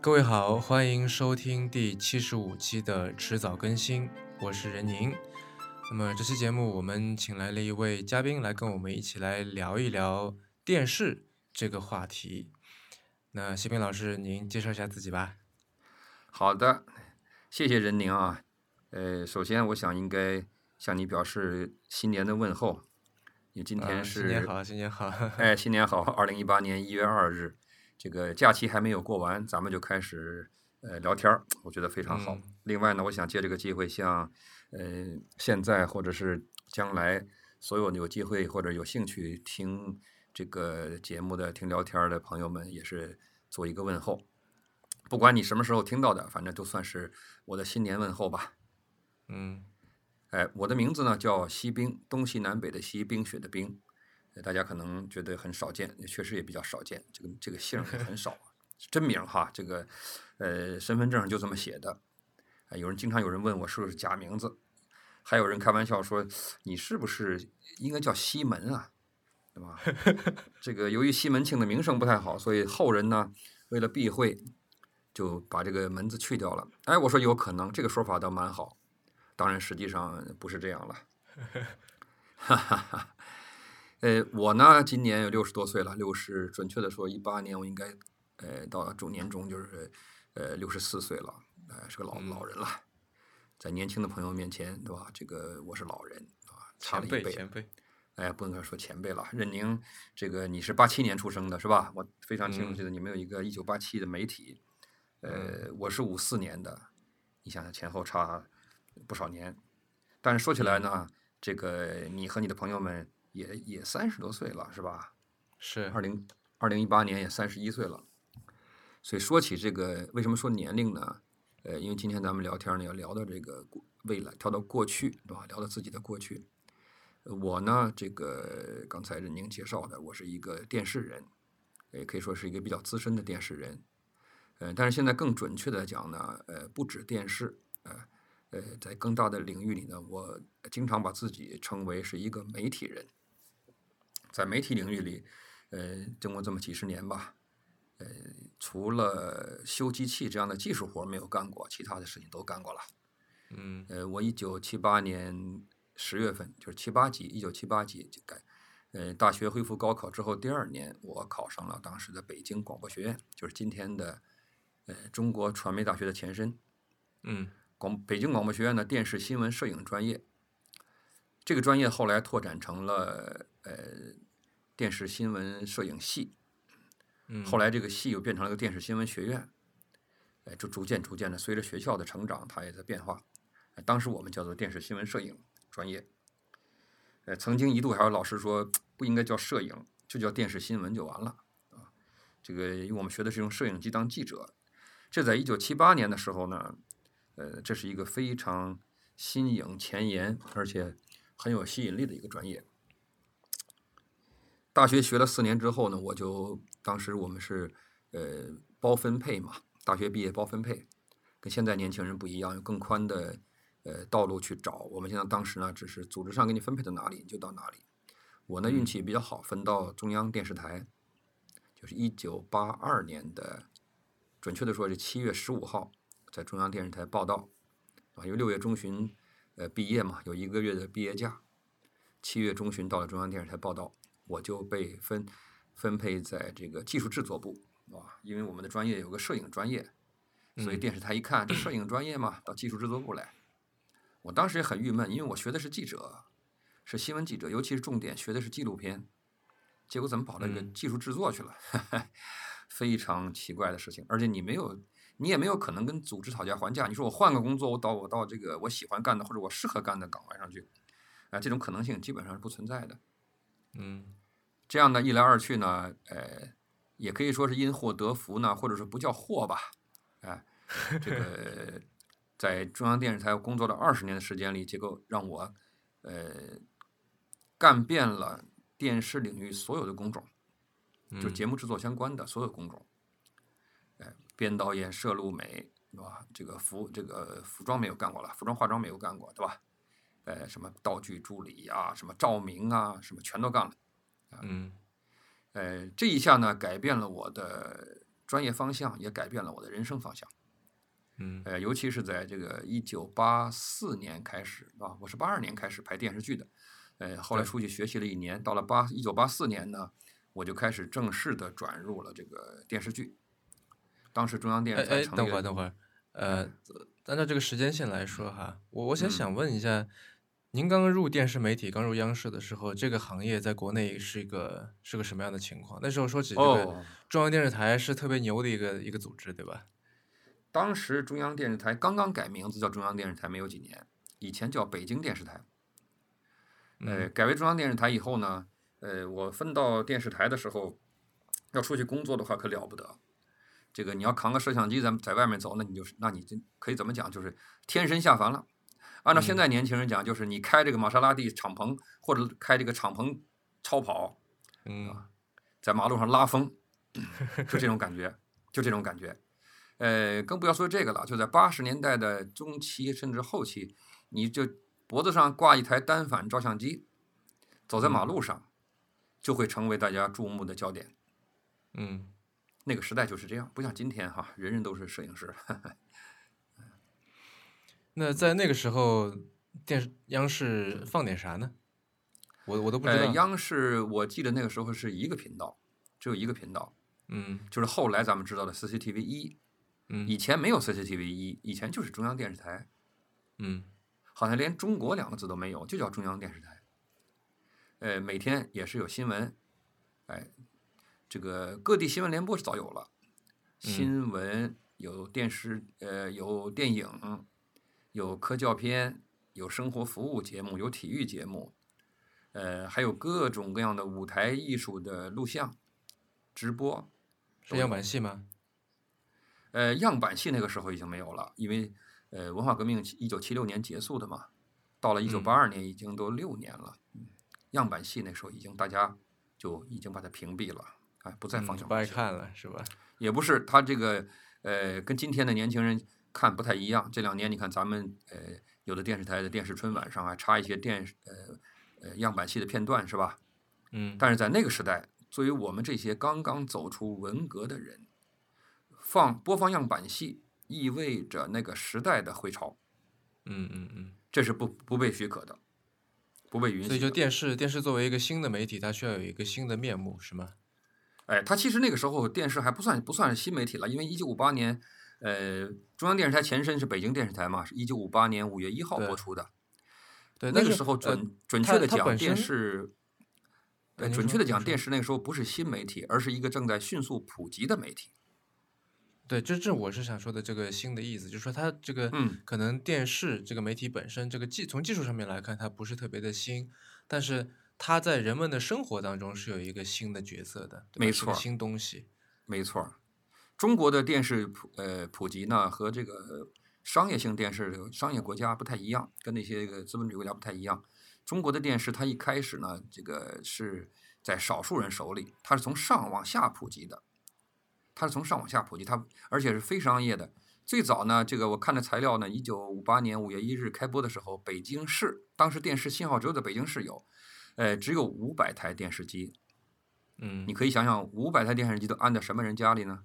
各位好，欢迎收听第七十五期的迟早更新，我是任宁。那么这期节目我们请来了一位嘉宾来跟我们一起来聊一聊电视这个话题。那谢平老师，您介绍一下自己吧。好的，谢谢任宁啊。呃，首先我想应该向你表示新年的问候。你今天是、新年好，新年好。哎，新年好！二零一八年一月二日，这个假期还没有过完，咱们就开始呃聊天儿，我觉得非常好。嗯另外呢，我想借这个机会向呃现在或者是将来所有有机会或者有兴趣听这个节目的、听聊天儿的朋友们，也是做一个问候。不管你什么时候听到的，反正都算是我的新年问候吧。嗯哎，我的名字呢叫西冰，东西南北的西，冰雪的冰。大家可能觉得很少见，确实也比较少见，这个这个姓很少，真名哈，这个呃身份证上就这么写的。啊，有人经常有人问我是不是假名字，还有人开玩笑说你是不是应该叫西门啊，对吧？这个由于西门庆的名声不太好，所以后人呢为了避讳，就把这个门字去掉了。哎，我说有可能，这个说法倒蛮好。当然，实际上不是这样了。哈哈哈。呃，我呢，今年有六十多岁了，六十，准确的说，一八年我应该，呃，到中年中就是，呃，六十四岁了，呃，是个老嗯老人了。在年轻的朋友面前，对吧？这个我是老人啊，差了一辈。辈前辈。哎，不能说前辈了。任宁，这个你是八七年出生的是吧？我非常清楚，嗯记得你们有一个一九八七的媒体。呃，我是五四年的，你想想前后差不少年。但是说起来呢，这个你和你的朋友们也也三十多岁了，是吧？是二零二零一八年也三十一岁了。所以说起这个，为什么说年龄呢？呃，因为今天咱们聊天呢，要聊到这个过未来，跳到过去，对吧？聊到自己的过去。呃我呢，这个刚才任宁介绍的，我是一个电视人，也可以说是一个比较资深的电视人。呃，但是现在更准确的讲呢，呃，不止电视，呃，呃，在更大的领域里呢，我经常把自己称为是一个媒体人。在媒体领域里，呃，经过这么几十年吧，呃，除了修机器这样的技术活没有干过，其他的事情都干过了。嗯呃，我一九七八年十月份，就是七八级，一九七八级就改，呃，大学恢复高考之后，第二年我考上了当时的北京广播学院，就是今天的呃中国传媒大学的前身。嗯广北京广播学院的电视新闻摄影专业，这个专业后来拓展成了呃电视新闻摄影系，嗯。后来这个系又变成了个电视新闻学院，哎，就逐渐逐渐的随着学校的成长，它也在变化。哎当时我们叫做电视新闻摄影专业，呃，曾经一度还有老师说不应该叫摄影，就叫电视新闻就完了啊。这个因为我们学的是用摄影机当记者，这在一九七八年的时候呢，呃，这是一个非常新颖、前沿，而且很有吸引力的一个专业。大学学了四年之后呢，我就当时我们是呃包分配嘛，大学毕业包分配，跟现在年轻人不一样，有更宽的呃道路去找。我们现在当时呢，只是组织上给你分配到哪里你就到哪里。我呢运气比较好，分到中央电视台，就是一九八二年的，准确的说是七月十五号，在中央电视台报道，啊，因为六月中旬呃毕业嘛，有一个月的毕业假，七月中旬到了中央电视台报道，我就被分分配在这个技术制作部啊，因为我们的专业有个摄影专业，所以嗯电视台一看这 摄影专业嘛，到技术制作部来。我当时也很郁闷，因为我学的是记者，是新闻记者，尤其是重点学的是纪录片，结果怎么跑到这个嗯技术制作去了？非常奇怪的事情，而且你没有，你也没有可能跟组织讨价还价。你说我换个工作，我到我到这个我喜欢干的或者我适合干的岗位上去，啊、这种可能性基本上是不存在的。嗯这样呢，一来二去呢，呃，也可以说是因祸得福呢，或者说不叫祸吧，哎、这个 在中央电视台工作了二十年的时间里，结果让我呃干遍了电视领域所有的工种，就嗯节目制作相关的所有工种，哎、编导演、摄录美，对吧？这个服这个服装没有干过了，服装化妆没有干过，对吧？呃，什么道具助理啊、什么照明啊，什么全都干了。嗯呃，这一下呢，改变了我的专业方向，也改变了我的人生方向。嗯呃，尤其是在这个一九八四年开始啊，我是八二年开始拍电视剧的，呃，后来出去学习了一年，到了八一九八四年呢，我就开始正式的转入了这个电视剧。当时中央电视台成立了等会儿等会儿，呃，按照这个时间线来说哈，我我想嗯想问一下，您刚刚入电视媒体，刚入央视的时候，这个行业在国内是一个是个什么样的情况？那时候说起这个哦，中央电视台是特别牛的一个一个组织，对吧？当时中央电视台刚刚改名字叫中央电视台没有几年，以前叫北京电视台。呃，嗯改为中央电视台以后呢，呃，我分到电视台的时候，要出去工作的话可了不得。这个你要扛个摄像机在在外面走，那你就是，那你就可以怎么讲，就是天神下凡了。按照现在年轻人讲，就是你开这个玛莎拉蒂敞篷，或者开这个敞篷超跑，嗯在马路上拉风，就这种感觉，就这种感觉。呃，更不要说这个了，就在八十年代的中期甚至后期，你就脖子上挂一台单反照相机，走在马路上，就会成为大家注目的焦点。嗯，那个时代就是这样，不像今天哈，人人都是摄影师。那在那个时候，电视央视放点啥呢？我我都不知呃，道。央视我记得那个时候是一个频道，只有一个频道，嗯就是后来咱们知道的 CCTV 一，嗯以前没有 CCTV 一，以前就是中央电视台。嗯好像连“中国”两个字都没有，就叫中央电视台。呃，每天也是有新闻，哎，这个各地新闻联播是早有了，新闻有电视，呃，有电影，有科教片，有生活服务节目，有体育节目，呃，还有各种各样的舞台艺术的录像、直播。是样板戏吗？呃，样板戏那个时候已经没有了，因为呃，文化革命一九七六年结束的嘛，到了一九八二年已经都六年了。嗯，样板戏那时候已经大家就已经把它屏蔽了，哎，不再嗯放样不爱。看了是吧？也不是，他这个呃，跟今天的年轻人看不太一样。这两年你看咱们呃，有的电视台的电视春晚上还插一些电视呃呃样板戏的片段是吧？嗯但是在那个时代，作为我们这些刚刚走出文革的人，放播放样板戏意味着那个时代的回潮，嗯嗯嗯。这是不不被许可的，不被允许。所以就电视，电视作为一个新的媒体，它需要有一个新的面目，是吗？哎，它其实那个时候电视还不算不算是新媒体了，因为一九五八年，呃，中央电视台前身是北京电视台嘛，是一九五八年五月一号播出的。对，那个时候准、呃准确的讲，电视，准确的讲，电视那个时候不是新媒体，而是一个正在迅速普及的媒体。对，这这我是想说的这个新的意思，就是说它这个嗯可能电视这个媒体本身这个技从技术上面来看，它不是特别的新，但是它在人们的生活当中是有一个新的角色的，没错新东西。没错儿，中国的电视普呃普及呢和这个商业性电视商业国家不太一样，跟那些个资本主义国家不太一样。中国的电视它一开始呢，这个是在少数人手里，它是从上往下普及的，它是从上往下普及，它而且是非商业的。最早呢，这个我看的材料呢，一九五八年五月一日开播的时候，北京市当时电视信号只有在北京市有，呃，只有五百台电视机。嗯你可以想想，五百台电视机都安在什么人家里呢？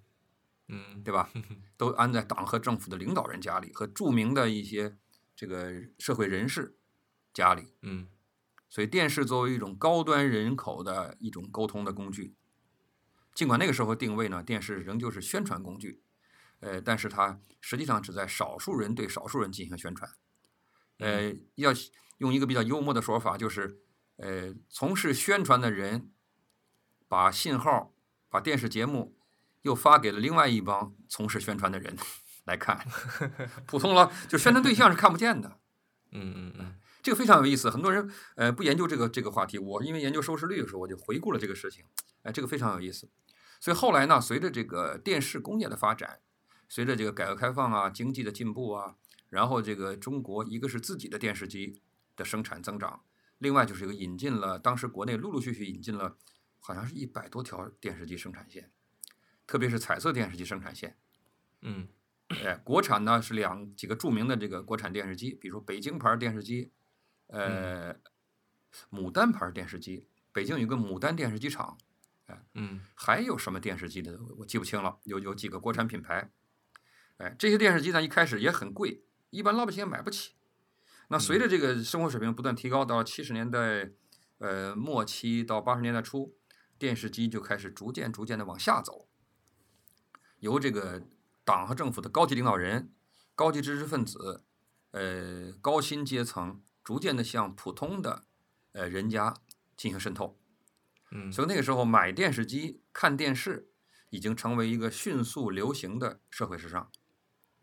嗯对吧？都安在党和政府的领导人家里和著名的一些这个社会人士家里。嗯所以电视作为一种高端人口的一种沟通的工具，尽管那个时候定位呢，电视仍旧是宣传工具，呃，但是它实际上只在少数人对少数人进行宣传。呃，要用一个比较幽默的说法，就是呃，从事宣传的人把信号、把电视节目又发给了另外一帮从事宣传的人 来看，普通了就宣传对象是看不见的。嗯嗯嗯这个非常有意思，很多人呃不研究这个这个话题，我因为研究收视率的时候，我就回顾了这个事情，哎、这个非常有意思。所以后来呢，随着这个电视工业的发展，随着这个改革开放啊、经济的进步啊，然后这个中国一个是自己的电视机的生产增长，另外就是一个引进了，当时国内陆陆续续引进了，好像是一百多条电视机生产线，特别是彩色电视机生产线。嗯哎，国产呢是两几个著名的这个国产电视机，比如北京牌电视机，呃，牡丹牌电视机。北京有个牡丹电视机厂，嗯还有什么电视机的我我记不清了，有有几个国产品牌，哎，这些电视机呢一开始也很贵，一般老百姓也买不起。那随着这个生活水平不断提高，到七十年代呃末期到八十年代初，电视机就开始逐渐逐渐的往下走，由这个党和政府的高级领导人、高级知识分子、呃高薪阶层，逐渐的向普通的呃人家进行渗透。嗯所以那个时候买电视机、看电视已经成为一个迅速流行的社会时尚，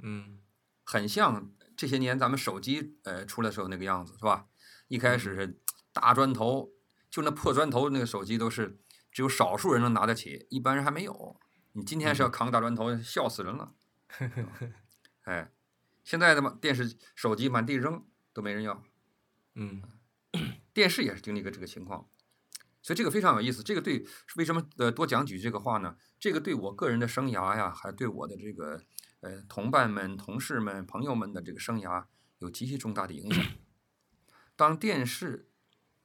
嗯很像这些年咱们手机呃出来的时候那个样子，是吧？一开始是大砖头，就那破砖头那个手机都是只有少数人能拿得起，一般人还没有。你今天是要扛大砖头，笑死人了。哎，现在的嘛，电视、手机满地扔都没人要。嗯电视也是经历过这个情况，所以这个非常有意思。这个对为什么呃多讲几句这个话呢？这个对我个人的生涯呀，还对我的这个呃同伴们、同事们、朋友们的这个生涯有极其重大的影响。当电视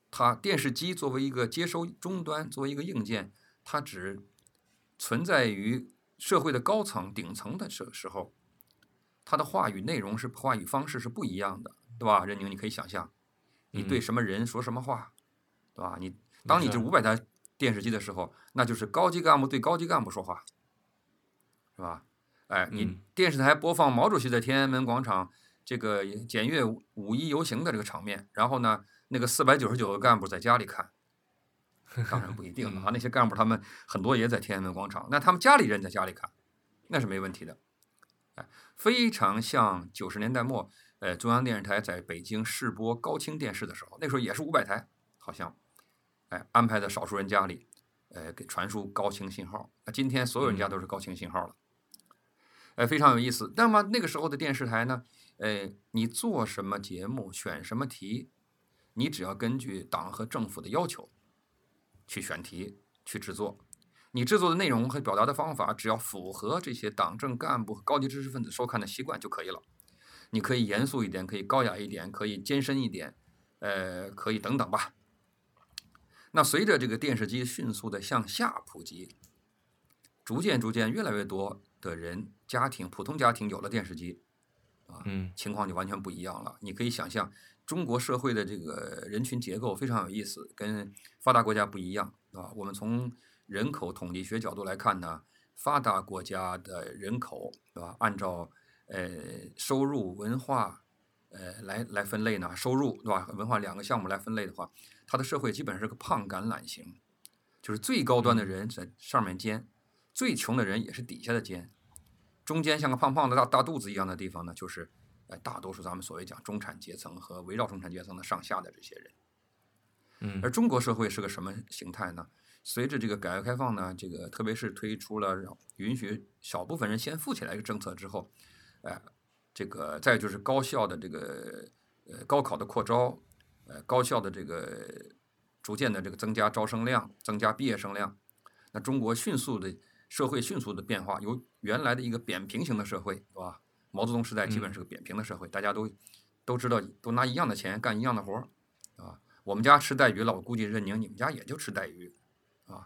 它电视机作为一个接收终端，作为一个硬件，它只存在于社会的高层、顶层的时时候，他的话语内容是话语方式是不一样的，对吧？任宁，你可以想象，你对嗯什么人说什么话，对吧？你当你这五百台电视机的时候，那就是高级干部对高级干部说话，是吧？哎，你嗯电视台播放毛主席在天安门广场这个检阅五五一游行的这个场面，然后呢，那个四百九十九个干部在家里看，当然不一定了啊，那些干部他们很多也在天安门广场，那他们家里人在家里看，那是没问题的。哎，非常像九十年代末，呃，中央电视台在北京试播高清电视的时候，那时候也是五百台，好像，哎，安排在少数人家里，呃，给传输高清信号。那今天所有人家都是高清信号了，呃，非常有意思。那么那个时候的电视台呢，呃，你做什么节目，选什么题，你只要根据党和政府的要求去选题、去制作。你制作的内容和表达的方法，只要符合这些党政干部和高级知识分子收看的习惯就可以了。你可以严肃一点，可以高雅一点，可以艰深一点，呃，可以等等吧。那随着这个电视机迅速的向下普及，逐渐逐渐越来越多的人家庭普通家庭有了电视机，啊情况就完全不一样了。你可以想象，中国社会的这个人群结构非常有意思，跟发达国家不一样啊。我们从人口统计学角度来看呢，发达国家的人口，是吧？按照呃收入、文化，呃来来分类呢，收入对吧？文化两个项目来分类的话，它的社会基本上是个胖橄榄型，就是最高端的人在上面尖，最穷的人也是底下的尖，中间像个胖胖的大大肚子一样的地方呢，就是呃大多数咱们所谓讲中产阶层和围绕中产阶层的上下的这些人。嗯而中国社会是个什么形态呢？随着这个改革开放呢，这个特别是推出了允许小部分人先富起来一个政策之后，呃，这个再就是高校的这个呃高考的扩招，呃高校的这个逐渐的这个增加招生量，增加毕业生量，那中国迅速的社会迅速的变化，由原来的一个扁平型的社会，是吧？毛泽东时代基本是个扁平的社会，大家都都知道都拿一样的钱干一样的活儿，啊，我们家吃带鱼了，我估计任宁你们家也就吃带鱼。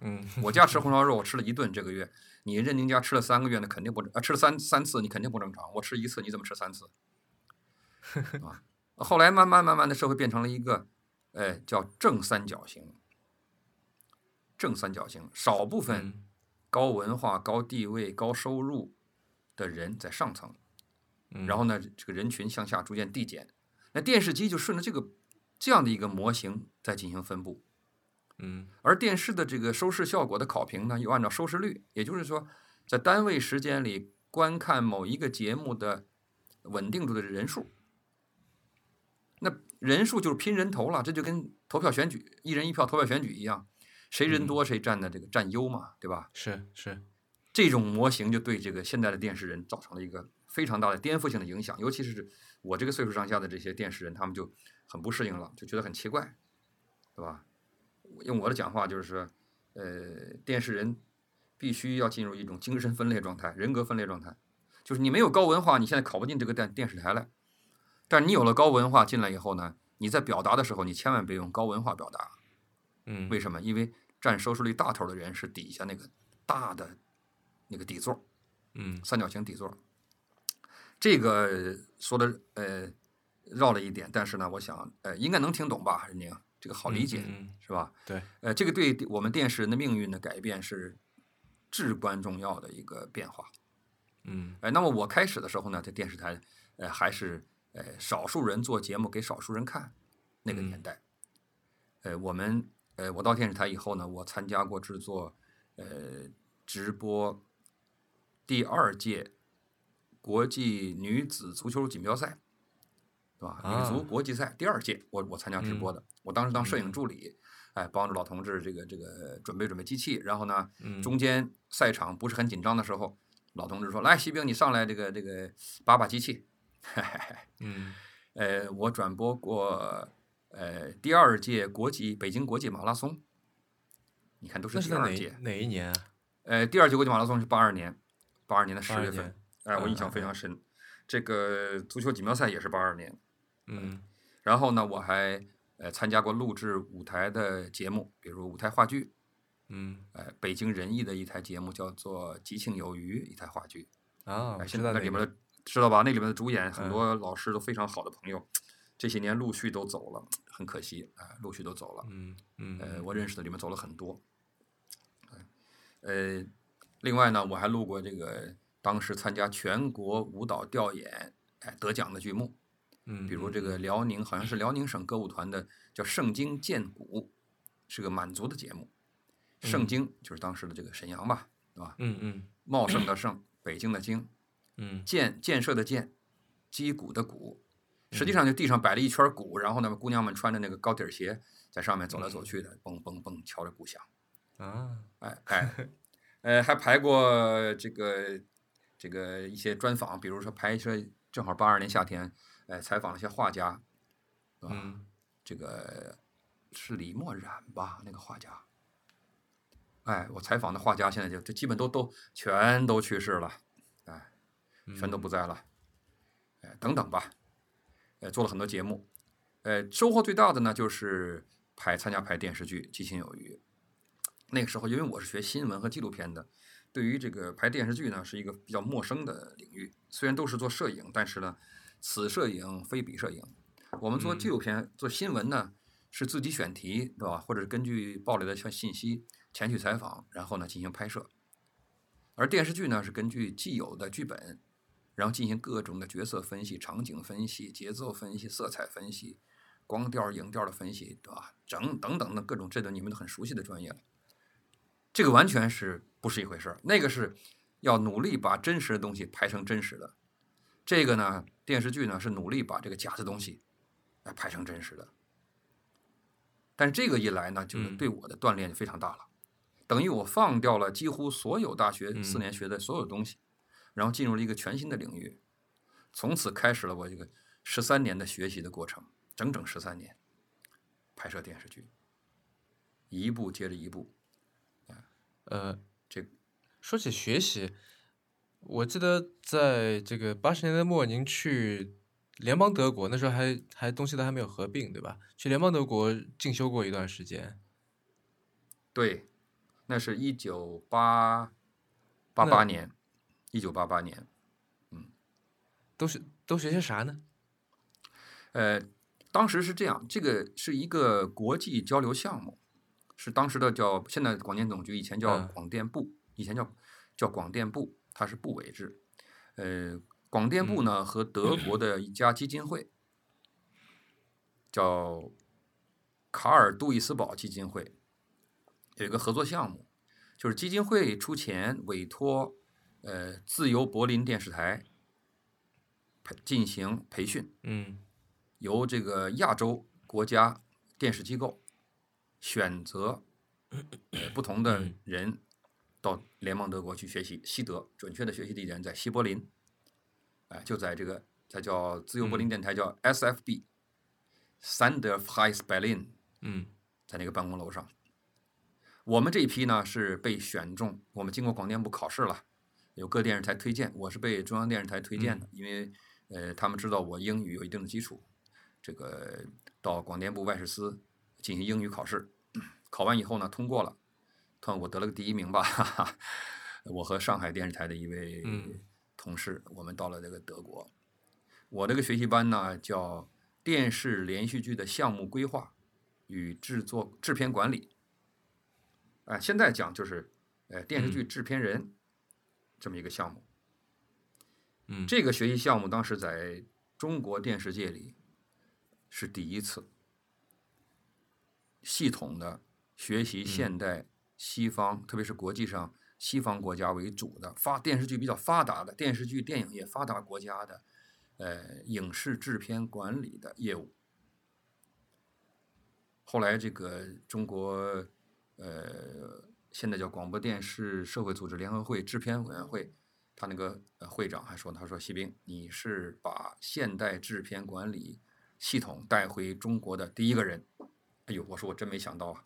嗯我家吃红烧肉，我吃了一顿这个月，你任宁家吃了三个月，那肯定不正啊，吃了三三次，你肯定不正常。我吃一次，你怎么吃三次？啊，后来慢慢慢慢的社会变成了一个，哎，叫正三角形。正三角形，少部分嗯高文化、高地位、高收入的人在上层，嗯，然后呢，这个人群向下逐渐递减。那电视机就顺着这个这样的一个模型在进行分布。嗯而电视的这个收视效果的考评呢，又按照收视率，也就是说，在单位时间里观看某一个节目的稳定度的人数。那人数就是拼人头了，这就跟投票选举一人一票投票选举一样，谁人多谁占的这个占优嘛，对吧？是是这种模型就对这个现在的电视人造成了一个非常大的颠覆性的影响，尤其是我这个岁数上下的这些电视人，他们就很不适应了，就觉得很奇怪，对吧？用我的讲话就是说，呃，电视人必须要进入一种精神分裂状态、人格分裂状态，就是你没有高文化，你现在考不进这个电电视台来，但是你有了高文化进来以后呢，你在表达的时候，你千万别用高文化表达，嗯为什么？因为占收视率大头的人是底下那个大的那个底座，嗯三角形底座。这个说的呃绕了一点，但是呢，我想呃应该能听懂吧，任宁，这个好理解、是吧？对，呃，这个对我们电视人的命运的改变是至关重要的一个变化。嗯哎，那么我开始的时候呢，在电视台，呃，还是呃少数人做节目给少数人看那个年嗯代。呃，我们呃，我到电视台以后呢，我参加过制作呃直播第二届国际女子足球锦标赛，对吧？女足啊国际赛第二届，我我参加直播嗯的，我当时当摄影嗯助理，哎，帮助老同志这个这个准备准备机器，然后呢，嗯中间赛场不是很紧张的时候，老同志说：“来，西兵，你上来，这个这个把把机器。”嗯呃，我转播过呃第二届国际北京国际马拉松，你看都是第二届。哪一年啊？呃，第二届国际马拉松是八二年，八二年的十82月份年，哎，我印象非常深。这个足球锦标赛也是八二年，嗯然后呢，我还呃参加过录制舞台的节目，比如舞台话剧，嗯呃，北京人艺的一台节目叫做《吉庆有余》一台话剧，啊，现在那里面的知道吧？那里面的主演很嗯多老师都非常好的朋友，这些年陆续都走了，很可惜啊、陆续都走了。嗯嗯呃，嗯我认识的里面走了很多。呃，另外呢，我还录过这个当时参加全国舞蹈调研哎得奖的剧目，嗯，比如这嗯个辽宁好像是辽宁省歌舞团的叫《圣经剑鼓》，是个满族的节目。圣嗯经就是当时的这个沈阳吧，对吧？嗯嗯茂盛的盛，北京的京，嗯建建设的建，击鼓的鼓，实嗯际上就地上摆了一圈鼓，然后呢，姑娘们穿着那个高底儿鞋在上面走来走去的，嘣嘣嘣，敲着鼓响。啊，哎 哎，呃，还排过这个这个一些专访，比如说拍摄，正好八二年夏天，呃，采访了一些画家，啊，嗯这个是李墨染吧，那个画家。哎，我采访的画家现在就这基本都都全都去世了，哎，全都不在了，哎，等等吧，呃，做了很多节目，呃，收获最大的呢就是拍参加拍电视剧《激情有余》。那个时候，因为我是学新闻和纪录片的，对于这个拍电视剧呢是一个比较陌生的领域。虽然都是做摄影，但是呢，此摄影非彼摄影。我们做纪录片、做新闻呢，是自己选题，对吧？或者是根据报来的像信息前去采访，然后呢进行拍摄。而电视剧呢是根据既有的剧本，然后进行各种的角色分析、场景分析、节奏分析、色彩分析、光调、影调的分析，对吧？整等等的各种，这都你们都很熟悉的专业了。这个完全是不是一回事儿？那个是要努力把真实的东西拍成真实的，这个呢，电视剧呢是努力把这个假的东西，来拍成真实的。但是这个一来呢，就是嗯。对我的锻炼就非常大了，等于我放掉了几乎所有大学四嗯。年学的所有东西，然后进入了一个全新的领域，从此开始了我这个十三年的学习的过程，整整十三年，拍摄电视剧，一部接着一步，呃，这说起学习，我记得在这个八十年代末，您去联邦德国，那时候还还东西都还没有合并，对吧？去联邦德国进修过一段时间。对，那是一九八八那八年，一九八八年，嗯都是都学些啥呢？呃，当时是这样，这个是一个国际交流项目，是当时的叫现在广电总局，以前叫嗯广电部，以前叫叫广电部，它是部委制。呃，广电部嗯呢和德国的一家基金会叫卡尔杜伊斯堡基金会有一个合作项目，就是基金会出钱委托呃自由柏林电视台培进行培训。嗯由这个亚洲国家电视机构选择呃不同的嗯。人到联邦德国去学习西德，准确的学习地点在西柏林，哎，就在这个它叫自由柏林嗯。电台，叫 SFB。Sander Freies Berlin 嗯。在那个办公楼上，我们这一批呢是被选中，我们经过广电部考试了，有各电视台推荐，我是被中央电视台推荐的，因为呃他们知道我英语有一定的基础，这个到广电部外事司进行英语考试，考完以后呢通过了，他我得了个第一名吧，哈哈。我和上海电视台的一位嗯同事，我们到了这个德国。我这个学习班呢叫电视连续剧的项目规划与制作制片管理。哎、现在讲就是呃电视剧制片人这么一个项目。嗯，这个学习项目当时在中国电视界里是第一次系统的学习现代西方，特别是国际上西方国家为主的发电视剧比较发达的电视剧、电影业发达国家的呃影视制片管理的业务。后来这个中国呃现在叫广播电视社会组织联合会制片委员会，他那个呃会长还说，他说西兵，你是把现代制片管理系统带回中国的第一个人。哎呦，我说我真没想到啊，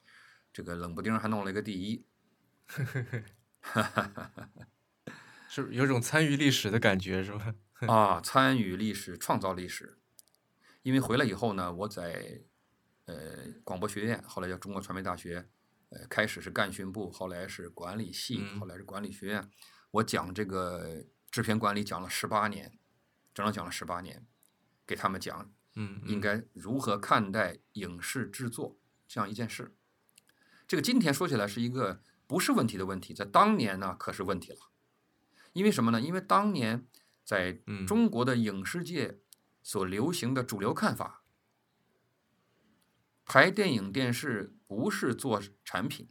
这个冷不丁还弄了一个第一。是有种参与历史的感觉，是吧？啊，参与历史，创造历史。因为回来以后呢，我在呃广播学院，后来叫中国传媒大学，呃，开始是干训部，后来是管理系，嗯后来是管理学院。我讲这个制片管理讲了十八年，整整讲了十八年，给他们讲嗯，嗯应该如何看待影视制作这样一件事。这个今天说起来是一个不是问题的问题，在当年呢可是问题了。因为什么呢？因为当年在嗯中国的影视界所流行的主流看法，拍电影电视不是做产品，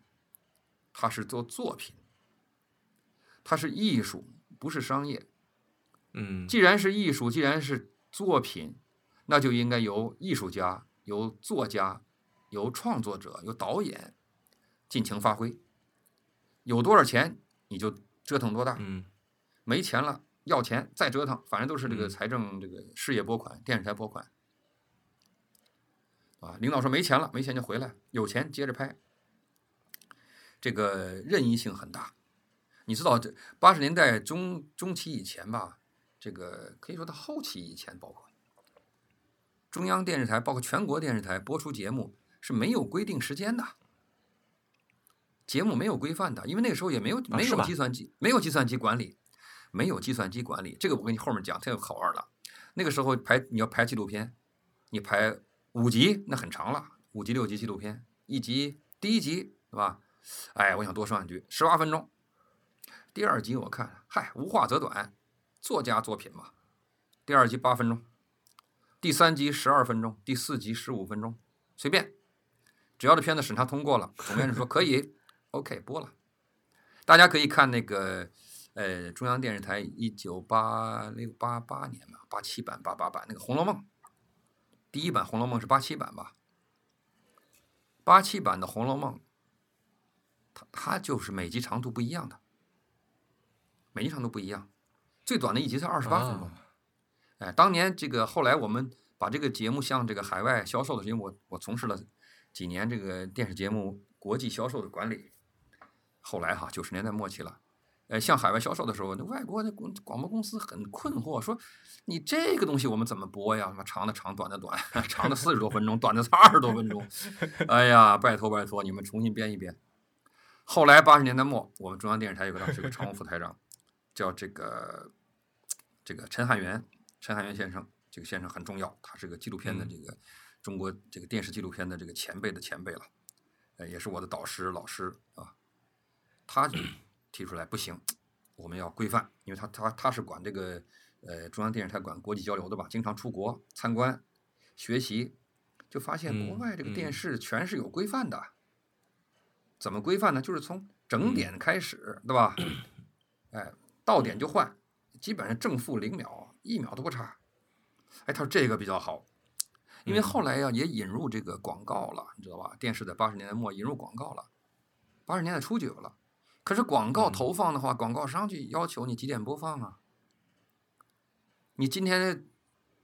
它是做作品，它是艺术，不是商业。嗯既然是艺术，既然是作品，那就应该由艺术家、由作家、由创作者、由导演尽情发挥。有多少钱你就折腾多大，嗯没钱了要钱再折腾，反正都是这个嗯财政这个事业拨款、电视台拨款。啊，领导说没钱了，没钱就回来，有钱接着拍。这个任意性很大。你知道，这八十年代中中期以前吧，这个可以说到后期以前，包括中央电视台，包括全国电视台播出节目是没有规定时间的，节目没有规范的，因为那个时候也没有没有计算机，没有计算机管理，没有计算机管理。这个我跟你后面讲，太有好玩了。那个时候拍你要拍纪录片，你拍五集那很长了，五集六集纪录片，一集第一集是吧？哎，我想多说两句，十八分钟。第二集我看，嗨，无话则短，作家作品嘛。第二集八分钟，第三集十二分钟，第四集十五分钟，随便，只要这片子审查通过了，总编辑说可以，OK 播了。大家可以看那个，呃，中央电视台一九八六八八年吧，八七版、八八版那个《红楼梦》，第一版《红楼梦》是八七版吧？八七版的《红楼梦》，它它就是每集长度不一样的，每集长度不一样，最短的一集才二十八分钟。啊哎，当年这个后来我们把这个节目向这个海外销售的，因为我我从事了几年这个电视节目国际销售的管理，后来哈九十年代末期了，呃，向海外销售的时候，那外国的广广播公司很困惑，说你这个东西我们怎么播呀？他妈长的长，短的短，长的四十多分钟，短的才二十多分钟，哎呀，拜托拜托，你们重新编一编。后来八十年代末，我们中央电视台有个当时有个常务副台长，叫这个这个陈汉元，陈汉元先生，这个先生很重要，他是个纪录片的嗯这个、中国这个电视纪录片的这个前辈的前辈了，呃，也是我的导师老师啊。他就 提出来不行，我们要规范，因为他他他是管这个呃中央电视台管国际交流的吧，经常出国参观学习，就发现国嗯外这个电嗯视全是有规范的。怎么规范呢？就是从整嗯点开始，对吧？哎，到点就换，基本上正负零秒，一秒都不差。哎，他说这个比较好，因为嗯后来呀、也引入这个广告了，你知道吧？电视在八十年代末引入广告了，八十年代初就有了。可是广告嗯投放的话，广告商就要求你几点播放啊？你今天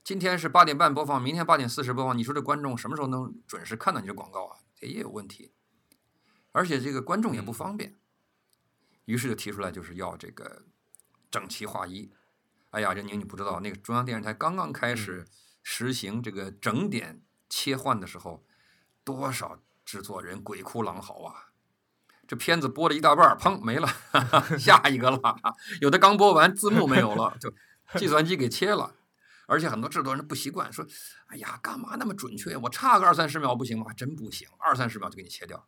今天是八点半播放，明天八点四十播放，你说这观众什么时候能准时看到你这广告啊？这也有问题，而且这个观众也不嗯方便。于是就提出来，就是要这个整齐划一。哎呀，任宁，你不知道，那个中央电视台刚刚开始实行这个整点切换的时候，多少制作人鬼哭狼嚎啊！这片子播了一大半，砰没了哈哈，下一个了。有的刚播完，字幕没有了，就 计算机给切了。而且很多制作人不习惯，说：“哎呀，干嘛那么准确？我差个二三十秒不行吗？”真不行，二三十秒就给你切掉。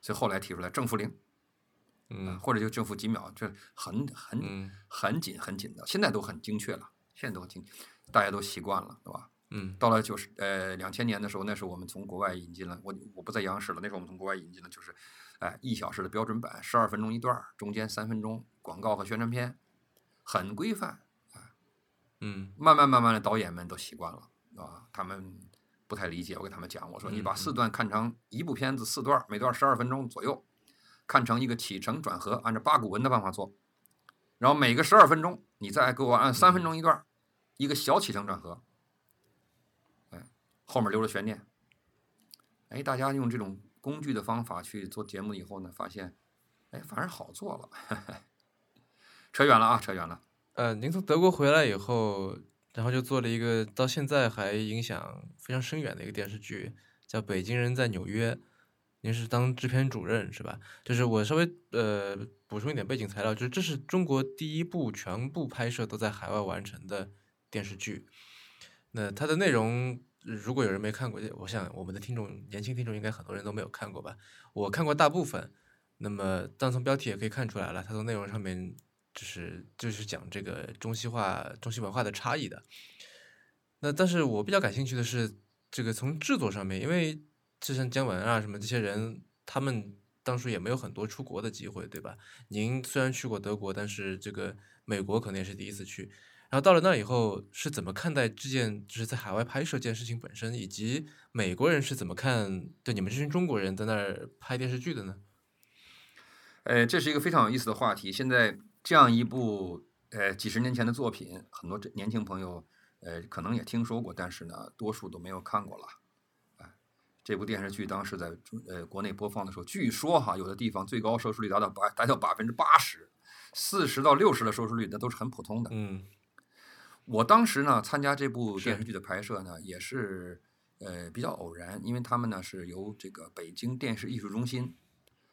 所以后来提出来正负零，嗯，或者就正负几秒，这很很很紧很紧的。现在都很精确了，现在都很精，大家都习惯了，对吧？嗯，到了九十呃两千年的时候，那时候我们从国外引进了，我我不在央视了，那时候我们从国外引进了就是，哎，一小时的标准版，十二分钟一段，中间三分钟广告和宣传片，很规范啊。嗯，慢慢慢慢的，导演们都习惯了，啊，他们不太理解。我给他们讲，我说你把四段看成一部片子四段，每段十二分钟左右，看成一个起承转合，按照八股文的办法做，然后每个十二分钟，你再给我按三分钟一段，一个小起承转合，哎，后面留着悬念。哎，大家用这种工具的方法去做节目以后呢，发现，哎，反而好做了。扯远了啊，扯远了。呃，您从德国回来以后，然后就做了一个到现在还影响非常深远的一个电视剧，叫《北京人在纽约》，您是当制片主任是吧？就是我稍微呃补充一点背景材料，就是这是中国第一部全部拍摄都在海外完成的电视剧。那它的内容，如果有人没看过，我想我们的听众年轻听众应该很多人都没有看过吧？我看过大部分。那么，单从标题也可以看出来了，它从内容上面。就是就是讲这个中西化、中西文化的差异的。那但是我比较感兴趣的是这个从制作上面，因为就像姜文啊什么这些人，他们当初也没有很多出国的机会，对吧？您虽然去过德国，但是这个美国可能也是第一次去。然后到了那以后，是怎么看待这件就是在海外拍摄这件事情本身，以及美国人是怎么看对你们这群中国人在那儿拍电视剧的呢？呃，这是一个非常有意思的话题。现在。这样一部呃几十年前的作品，很多年轻朋友呃可能也听说过，但是呢，多数都没有看过了。啊，这部电视剧当时在呃国内播放的时候，据说哈，有的地方最高收视率达到百达到百分之八十，四十到六十的收视率那都是很普通的。嗯，我当时呢参加这部电视剧的拍摄呢，也是呃比较偶然，因为他们呢是由这个北京电视艺术中心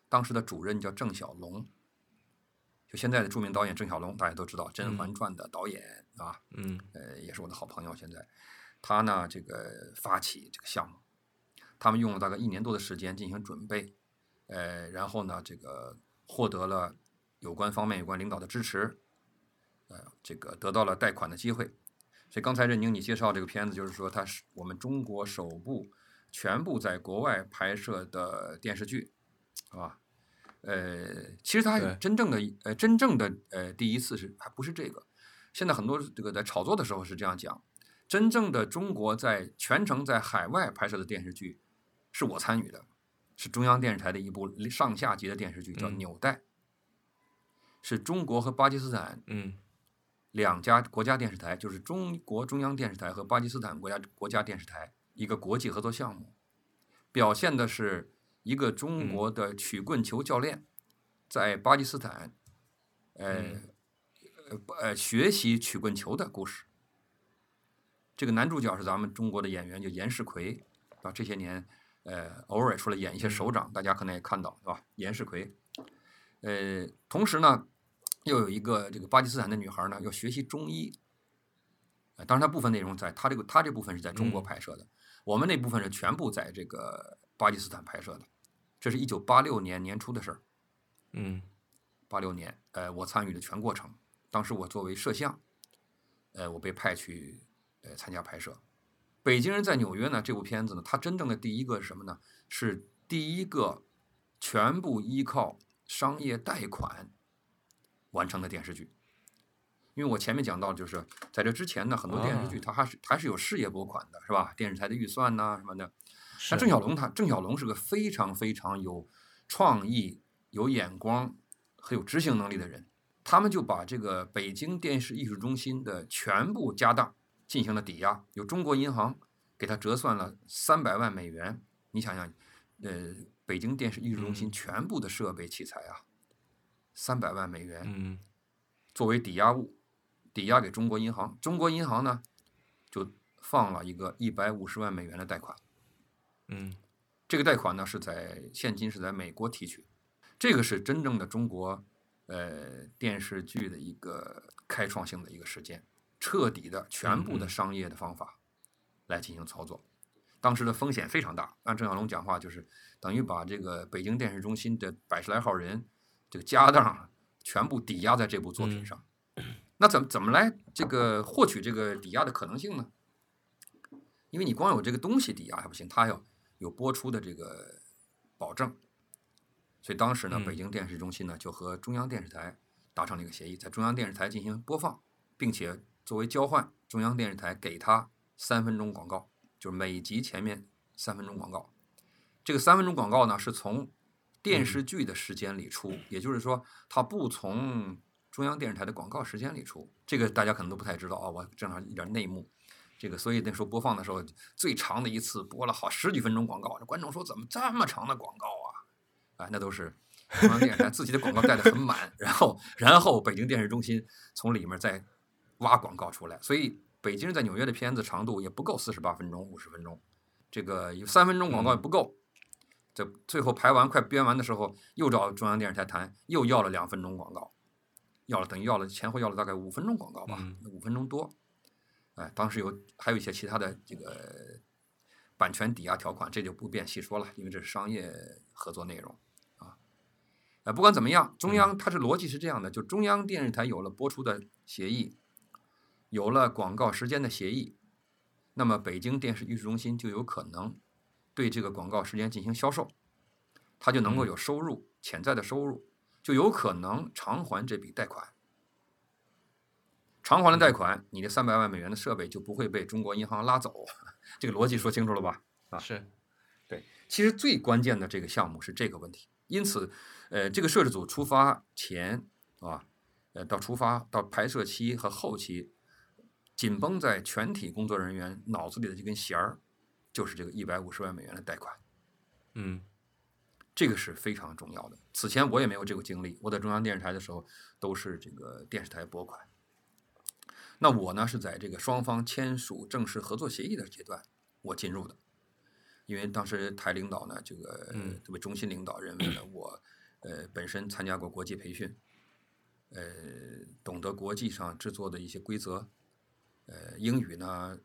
当时的主任叫郑晓龙。就现在的著名导演郑晓龙，大家都知道《甄嬛传》的导演啊，嗯，呃，也是我的好朋友。现在他呢，这个发起这个项目，他们用了大概一年多的时间进行准备，呃，然后呢，这个获得了有关方面有关领导的支持，呃，这个得到了贷款的机会。所以刚才任宁你介绍这个片子，就是说它是我们中国首部全部在国外拍摄的电视剧，啊。呃，其实它真正的呃真正的呃第一次是还不是这个，现在很多这个在炒作的时候是这样讲，真正的中国在全程在海外拍摄的电视剧，是我参与的，是中央电视台的一部上下集的电视剧，叫《纽带》，是中国和巴基斯坦嗯两家国家电视台，就是中国中央电视台和巴基斯坦国家国家电视台一个国际合作项目，表现的是。一个中国的曲棍球教练在巴基斯坦，呃呃呃学习曲棍球的故事。这个男主角是咱们中国的演员，叫严世奎，啊，这些年呃偶尔出来演一些首长，大家可能也看到，是吧？严世奎，呃，同时呢，又有一个这个巴基斯坦的女孩呢，要学习中医。当然，她部分内容在她这个她这部分是在中国拍摄的，我们那部分是全部在这个巴基斯坦拍摄的。这是一九八六年年初的事儿，嗯，八六年，呃，我参与了全过程。当时我作为摄像，呃，我被派去呃参加拍摄。《北京人在纽约》呢，这部片子呢，它真正的第一个是什么呢？是第一个全部依靠商业贷款完成的电视剧。因为我前面讲到，就是在这之前呢，很多电视剧它还是还是有事业拨款的，是吧？电视台的预算呐什么的。那郑晓龙他，郑晓龙是个非常非常有创意、有眼光和有执行能力的人。他们就把这个北京电视艺术中心的全部家当进行了抵押，由中国银行给他折算了三百万美元。你想想，呃，北京电视艺术中心全部的设备器材啊，三百万美元，嗯，作为抵押物，抵押给中国银行。中国银行呢，就放了一个一百五十万美元的贷款。嗯，这个贷款呢是在现金是在美国提取，这个是真正的中国呃电视剧的一个开创性的一个事件，彻底的全部的嗯商业的方法来进行操作。当时的风险非常大，按郑晓龙讲话，就是等于把这个北京电视中心的百十来号人这个家当全部抵押在这部作品嗯上。那怎么怎么来这个获取这个抵押的可能性呢？因为你光有这个东西抵押还不行，它要有播出的这个保证。所以当时呢，嗯北京电视中心呢就和中央电视台达成了一个协议，在中央电视台进行播放，并且作为交换，中央电视台给他三分钟广告，就是每集前面三分钟广告。这个三分钟广告呢，是从电视剧的时间里出，也就是说，它不从中央电视台的广告时间里出。这个大家可能都不太知道啊，我正好一点内幕。这个，所以那时候播放的时候，最长的一次播了好十几分钟广告，这观众说怎么这么长的广告啊？啊，那都是中央电视台自己的广告带得很满，然后然后北京电视中心从里面再挖广告出来，所以北京人在纽约的片子长度也不够四十八分钟、五十分钟，这个有三分钟广告也不够。这最后排完快编完的时候，又找中央电视台谈，又要了两分钟广告，要了等于要了前后要了大概五分钟广告吧，嗯五分钟多。哎，当时有还有一些其他的这个版权抵押条款，这就不便细说了，因为这是商业合作内容啊。呃，不管怎么样，中央它是逻辑是这样的，就中央电视台有了播出的协议，有了广告时间的协议，那么北京电视艺术中心就有可能对这个广告时间进行销售，它就能够嗯有收入，潜在的收入，就有可能偿还这笔贷款。偿还了贷款，你这三百万美元的设备就不会被中国银行拉走。这个逻辑说清楚了吧？啊是，对其实最关键的这个项目是这个问题，因此，呃，这个摄制组出发前啊，呃，到出发到拍摄期和后期，紧绷在全体工作人员脑子里的这根弦儿，就是这个一百五十万美元的贷款，嗯这个是非常重要的。此前我也没有这个经历，我在中央电视台的时候都是这个电视台拨款。那我呢是在这个双方签署正式合作协议的阶段，我进入的。因为当时台领导呢，这个嗯这位中心领导认为呢，我呃本身参加过国际培训，呃，懂得国际上制作的一些规则，呃，英语呢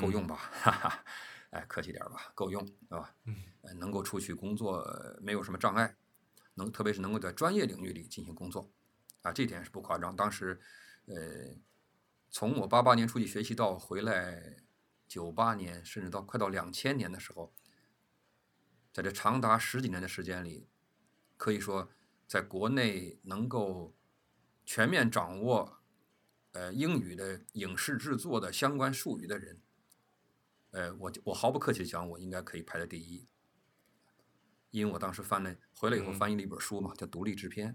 够用吧？哈哈，哎，客气点儿吧，够用是吧？嗯呃，能够出去工作呃没有什么障碍，能特别是能够在专业领域里进行工作，啊，这点是不夸张。当时，呃，从我八八年出去学习到回来九八年，甚至到快到两千年的时候，在这长达十几年的时间里，可以说在国内能够全面掌握呃英语的影视制作的相关术语的人，呃，我就我毫不客气的讲，我应该可以排在第一。因为我当时翻了，回来以后嗯翻译了一本书嘛，叫《独立制片》，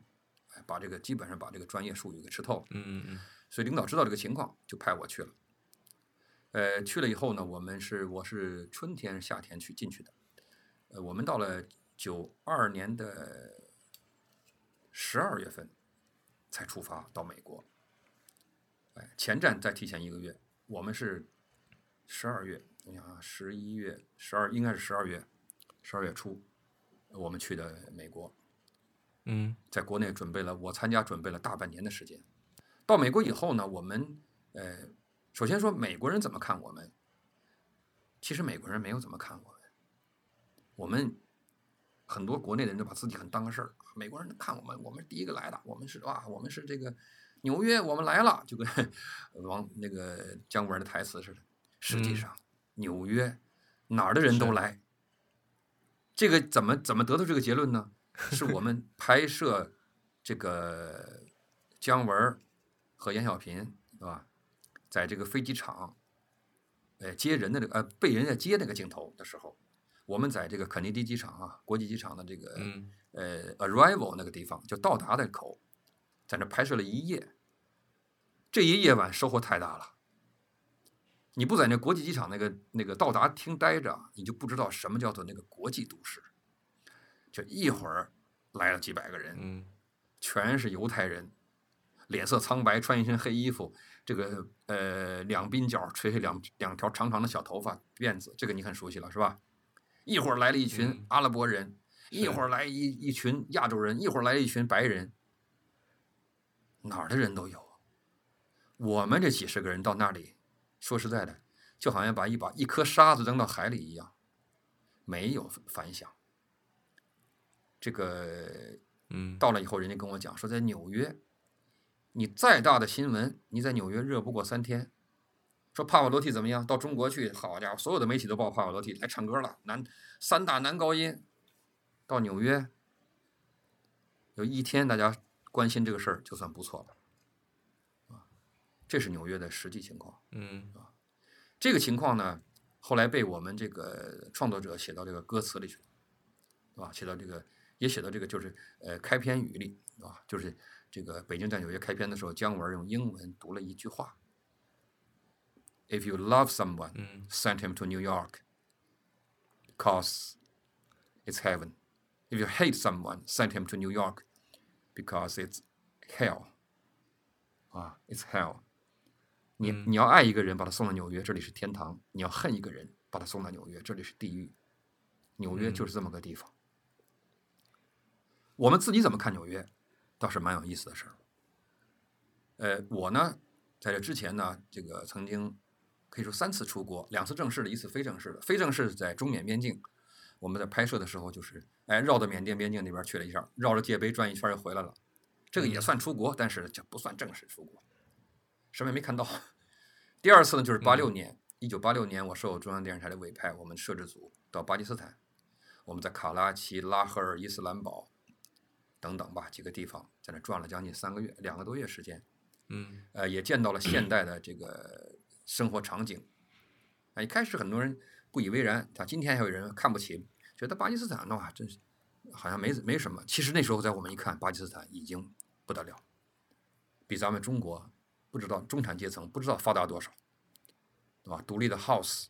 哎，把这个基本上把这个专业术语给吃透了。嗯嗯嗯所以领导知道这个情况，就派我去了。呃，去了以后呢，我们是我是春天夏天去进去的，呃，我们到了九二年的十二月份才出发到美国。哎，前站再提前一个月，我们是十二月，你想啊，十一月、十二应该是十二月，十二月初，我们去的美国。嗯在国内准备了，我参加准备了大半年的时间。到美国以后呢，我们呃，首先说美国人怎么看我们？其实美国人没有怎么看我们，我们很多国内的人都把自己很当个事儿，美国人看我们，我们是第一个来的，我们是哇，我们是这个纽约，我们来了，就跟 王那个姜文的台词似的。实际嗯上，纽约哪儿的人都来。这个怎么怎么得出这个结论呢？是我们 拍摄这个姜文和严小平，是吧？在这个飞机场，呃，接人的这个呃被人家接那个镜头的时候，我们在这个肯尼迪机场啊，国际机场的这个嗯呃 arrival 那个地方，就到达的口，在那拍摄了一夜。这一夜晚收获太大了。你不在那国际机场那个那个到达厅待着，你就不知道什么叫做那个国际都市。就一会儿来了几百个人，嗯全是犹太人，脸色苍白，穿一身黑衣服，这个呃两鬓角垂下两两条长长的小头发辫子，这个你很熟悉了是吧？一会儿来了一群嗯阿拉伯人，一会儿来一一群亚洲人，一会儿来一群白人，哪儿的人都有。我们这几十个人到那里，说实在的，就好像把一把一颗沙子扔到海里一样，没有反响。这个，嗯，到了以后，人家跟我讲说，在纽约，你再大的新闻，你在纽约热不过三天。说帕瓦罗蒂怎么样？到中国去，好家伙，所有的媒体都报帕瓦罗蒂来唱歌了，男三大男高音。到纽约，有一天大家关心这个事儿，就算不错了。啊，这是纽约的实际情况。嗯啊，这个情况呢，后来被我们这个创作者写到这个歌词里去了，是吧？写到这个，也写到这个，就是呃开篇语里，啊，就是这个北京在纽约开篇的时候，姜文用英文读了一句话：“If you love someone, 嗯 send him to New York, because it's heaven. If you hate someone, send him to New York, because it's hell. 啊，it's hell. 你嗯你要爱一个人，把他送到纽约，这里是天堂；你要恨一个人，把他送到纽约，这里是地狱。纽约就是这么个地方。我们自己怎么看纽约，倒是蛮有意思的事儿。呃，我呢，在这之前呢，这个曾经可以说三次出国，两次正式的，一次非正式的。非正式在中缅边境，我们在拍摄的时候就是，哎，绕到缅甸边境那边去了一下，绕着界碑转一圈又回来了。这个也嗯算出国，但是这不算正式出国，什么也没看到。第二次呢，就是八六嗯年，一九八六年，我受中央电视台的委派，我们摄制组到巴基斯坦，我们在卡拉奇、拉合尔、伊斯兰堡等等吧几个地方，在那转了将近三个月，两个多月时间。嗯呃，也见到了现代的这个生活场景。啊，一开始很多人不以为然，啊，今天还有人看不起，觉得巴基斯坦的话，真是好像没没什么。其实那时候在我们一看，巴基斯坦已经不得了，比咱们中国不知道中产阶层不知道发达多少，对吧？独立的 house，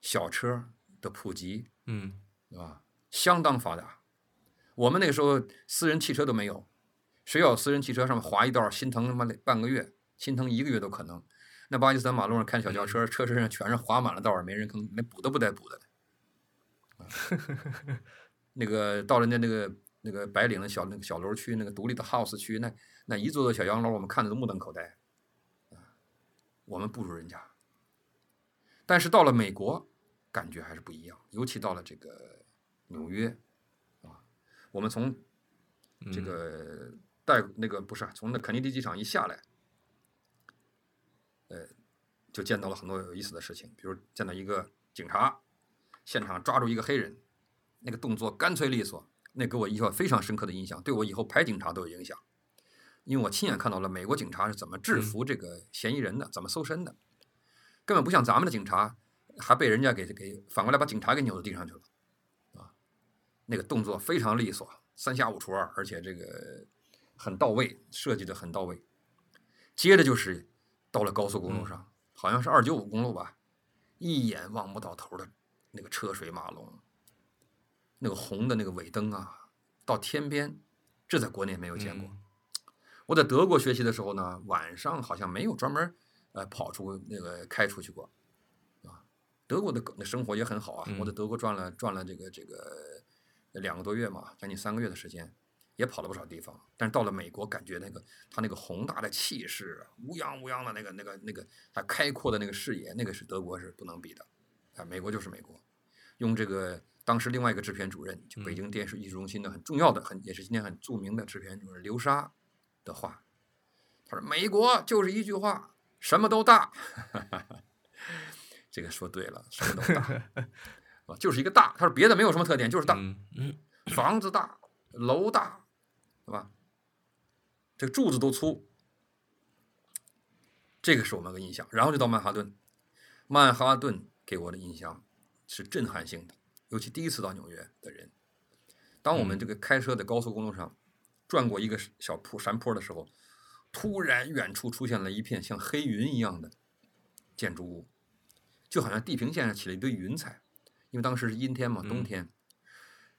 小车的普及，嗯对吧？相当发达。我们那个时候私人汽车都没有，谁要有私人汽车上面划一道，心疼他妈的半个月，心疼一个月都可能。那巴基斯坦马路上开小轿车，车身上全是划满了道儿，没人坑，连补都不带补的。啊 那个到了那那个那个白领的小那个小楼区，那个独立的 house 区，那那一座座小洋楼，我们看的都目瞪口呆。啊，我们不如人家。但是到了美国，感觉还是不一样，尤其到了这个纽约，啊，我们从这嗯个带那个不是从那肯尼迪机场一下来，呃，就见到了很多有意思的事情，比如见到一个警察现场抓住一个黑人，那个动作干脆利索，那给我一个非常深刻的印象，对我以后拍警察都有影响，因为我亲眼看到了美国警察是怎么制嗯。服这个嫌疑人的，怎么搜身的，根本不像咱们的警察，还被人家给给反过来把警察给扭到地上去了，啊，那个动作非常利索，三下五除二，而且这个很到位，设计的很到位。接着就是到了高速公路上，好像是二九五公路吧，一眼望不到头的那个车水马龙，那个红的那个尾灯啊，到天边，这在国内没有见过。嗯我在德国学习的时候呢，晚上好像没有专门呃跑出那个开出去过，啊，德国的那生活也很好啊，我在德国转了转了这个这个两个多月嘛，将近三个月的时间，也跑了不少地方。但是到了美国，感觉那个他那个宏大的气势，乌泱乌泱的那个那个那个他开阔的那个视野，那个是德国是不能比的，啊，美国就是美国。用这个当时另外一个制片主任，就北京电视艺术中心的很重要的、很也是今天很著名的制片主任刘沙的话，他说：“美国就是一句话，什么都大。”这个说对了，什么都大，啊，就是一个大。他说别的没有什么特点，就是大，嗯嗯房子大，楼大，对吧？这个柱子都粗，这个是我们的印象。然后就到曼哈顿，曼哈顿给我的印象是震撼性的，尤其第一次到纽约的人。当我们嗯这个开车在高速公路上转过一个小坡山坡的时候，突然远处出现了一片像黑云一样的建筑物，就好像地平线上起了一堆云彩，因为当时是阴天嘛，冬嗯天，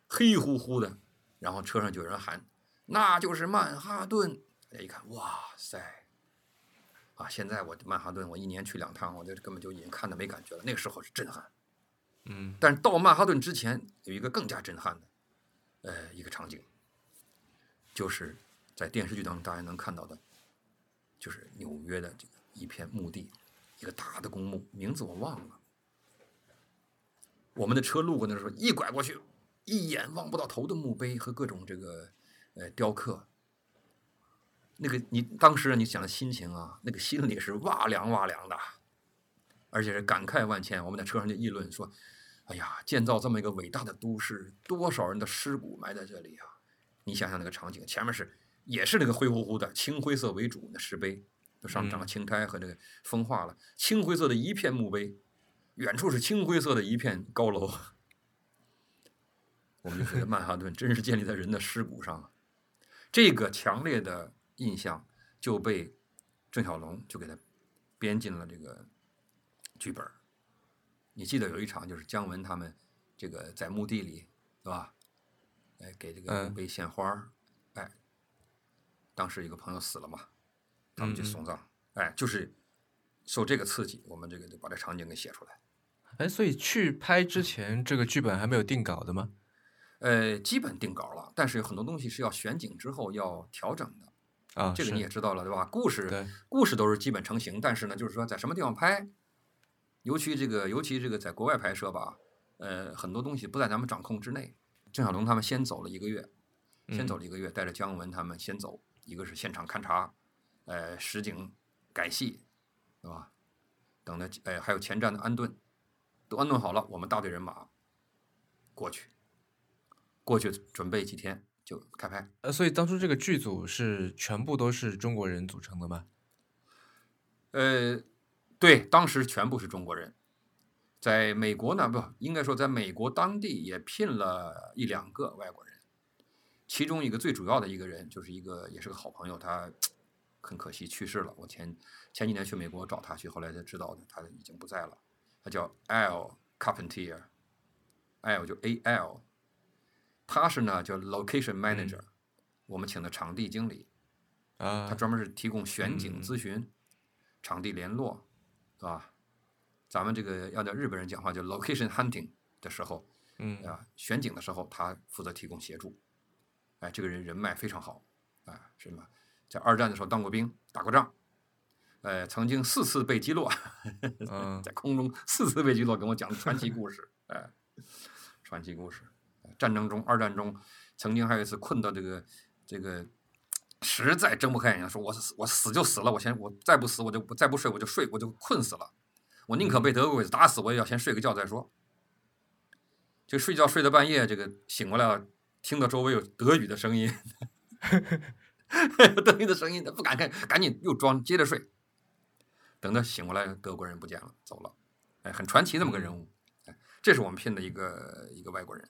黑乎乎的，然后车上就有人喊：“那就是曼哈顿。”大家一看，哇塞！啊，现在我曼哈顿，我一年去两趟，我这根本就已经看的没感觉了。那个时候是震撼，嗯但是到曼哈顿之前有一个更加震撼的，呃一个场景，就是在电视剧当中大家能看到的，就是纽约的这个一片墓地，一个大的公墓，名字我忘了。我们的车路过那时候，一拐过去，一眼望不到头的墓碑和各种这个呃雕刻。那个你当时你想的心情啊，那个心里是哇凉哇凉的，而且是感慨万千。我们在车上就议论说：“哎呀，建造这么一个伟大的都市，多少人的尸骨埋在这里啊！”你想想那个场景，前面是也是那个灰乎乎的青灰色为主的石碑，都上面长了青苔和这个风化了，青灰色的一片墓碑。远处是青灰色的一片高楼，我们就觉得曼哈顿真是建立在人的尸骨上。这个强烈的印象就被郑晓龙就给他编进了这个剧本。你记得有一场就是姜文他们这个在墓地里，对吧？哎，给这个墓碑献花儿，哎，当时一个朋友死了嘛，他们去送葬，哎，就是受这个刺激，我们这个就把这场景给写出来。哎，所以去拍之前，这个剧本还没有定稿的吗？呃，基本定稿了，但是有很多东西是要选景之后要调整的。啊，这个你也知道了，对吧？故事对，故事都是基本成型，但是呢，就是说在什么地方拍，尤其这个，尤其这个在国外拍摄吧，呃，很多东西不在咱们掌控之内。郑晓龙他们先走了一个月，先走了一个月，带着姜文他们先走，一个是现场勘察，呃，实景改戏，对吧？等着，哎，还有前站的安顿。都安顿好了，我们大队人马过去，过去准备几天就开拍。呃，所以当初这个剧组是全部都是中国人组成的吗？呃，对，当时全部是中国人，在美国呢，不应该说在美国当地也聘了一两个外国人，其中一个最主要的一个人就是一个也是个好朋友，他很可惜去世了。我前前几年去美国找他去，后来才知道的，他已经不在了。他叫 L Carpentier，L 就 A L，他是呢叫 Location Manager，我们请的场地经理，啊，他专门是提供选景咨询、场地联络，是吧？咱们这个要叫日本人讲话叫 Location Hunting 的时候，嗯啊，选景的时候他负责提供协助。哎，这个人人脉非常好，啊，什么，在二战的时候当过兵，打过仗。呃，曾经四次被击落，在空中四次被击落，跟我讲传奇故事。哎，传奇故事。战争中，二战中，曾经还有一次困到这个这个，实在睁不开眼睛，说我死我死就死了，我先我再不死我就再不睡我就睡我就困死了，我宁可被德国鬼子打死，我也要先睡个觉再说。就睡觉睡到半夜，这个醒过来了，听到周围有德语的声音，德语的声音，他不敢看，赶紧又装接着睡。等他醒过来，德国人不见了，走了，哎，很传奇这么个人物，哎，这是我们聘的一个一个外国人，啊，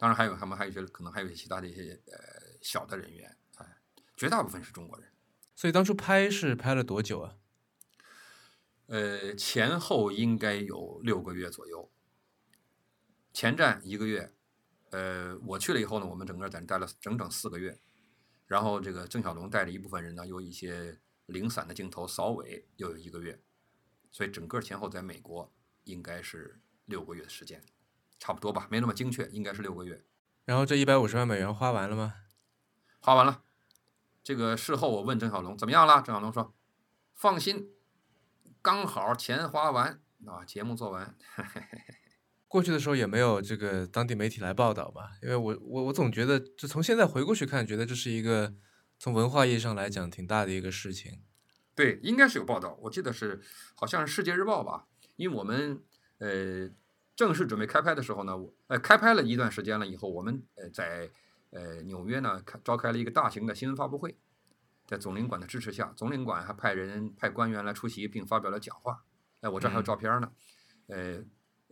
当然还有他们还有一些可能还有一些其他的一些呃小的人员，哎，绝大部分是中国人。所以当初拍是拍了多久啊？呃，前后应该有六个月左右，前站一个月，呃，我去了以后呢，我们整个在那待了整整四个月，然后这个郑晓龙带着一部分人呢，有一些。零散的镜头扫尾又有一个月，所以整个前后在美国应该是六个月的时间，差不多吧，没那么精确，应该是六个月。然后这一百五十万美元花完了吗？花完了。这个事后我问郑小龙怎么样了，郑小龙说：“放心，刚好钱花完啊，节目做完。”过去的时候也没有这个当地媒体来报道吧？因为我我我总觉得，就从现在回过去看，觉得这是一个。从文化意义上来讲，挺大的一个事情。对，应该是有报道，我记得是好像是《世界日报》吧。因为我们呃正式准备开拍的时候呢，我呃开拍了一段时间了以后，我们呃在呃纽约呢开召开了一个大型的新闻发布会，在总领馆的支持下，总领馆还派人派官员来出席并发表了讲话。哎，我这还有照片呢。呃，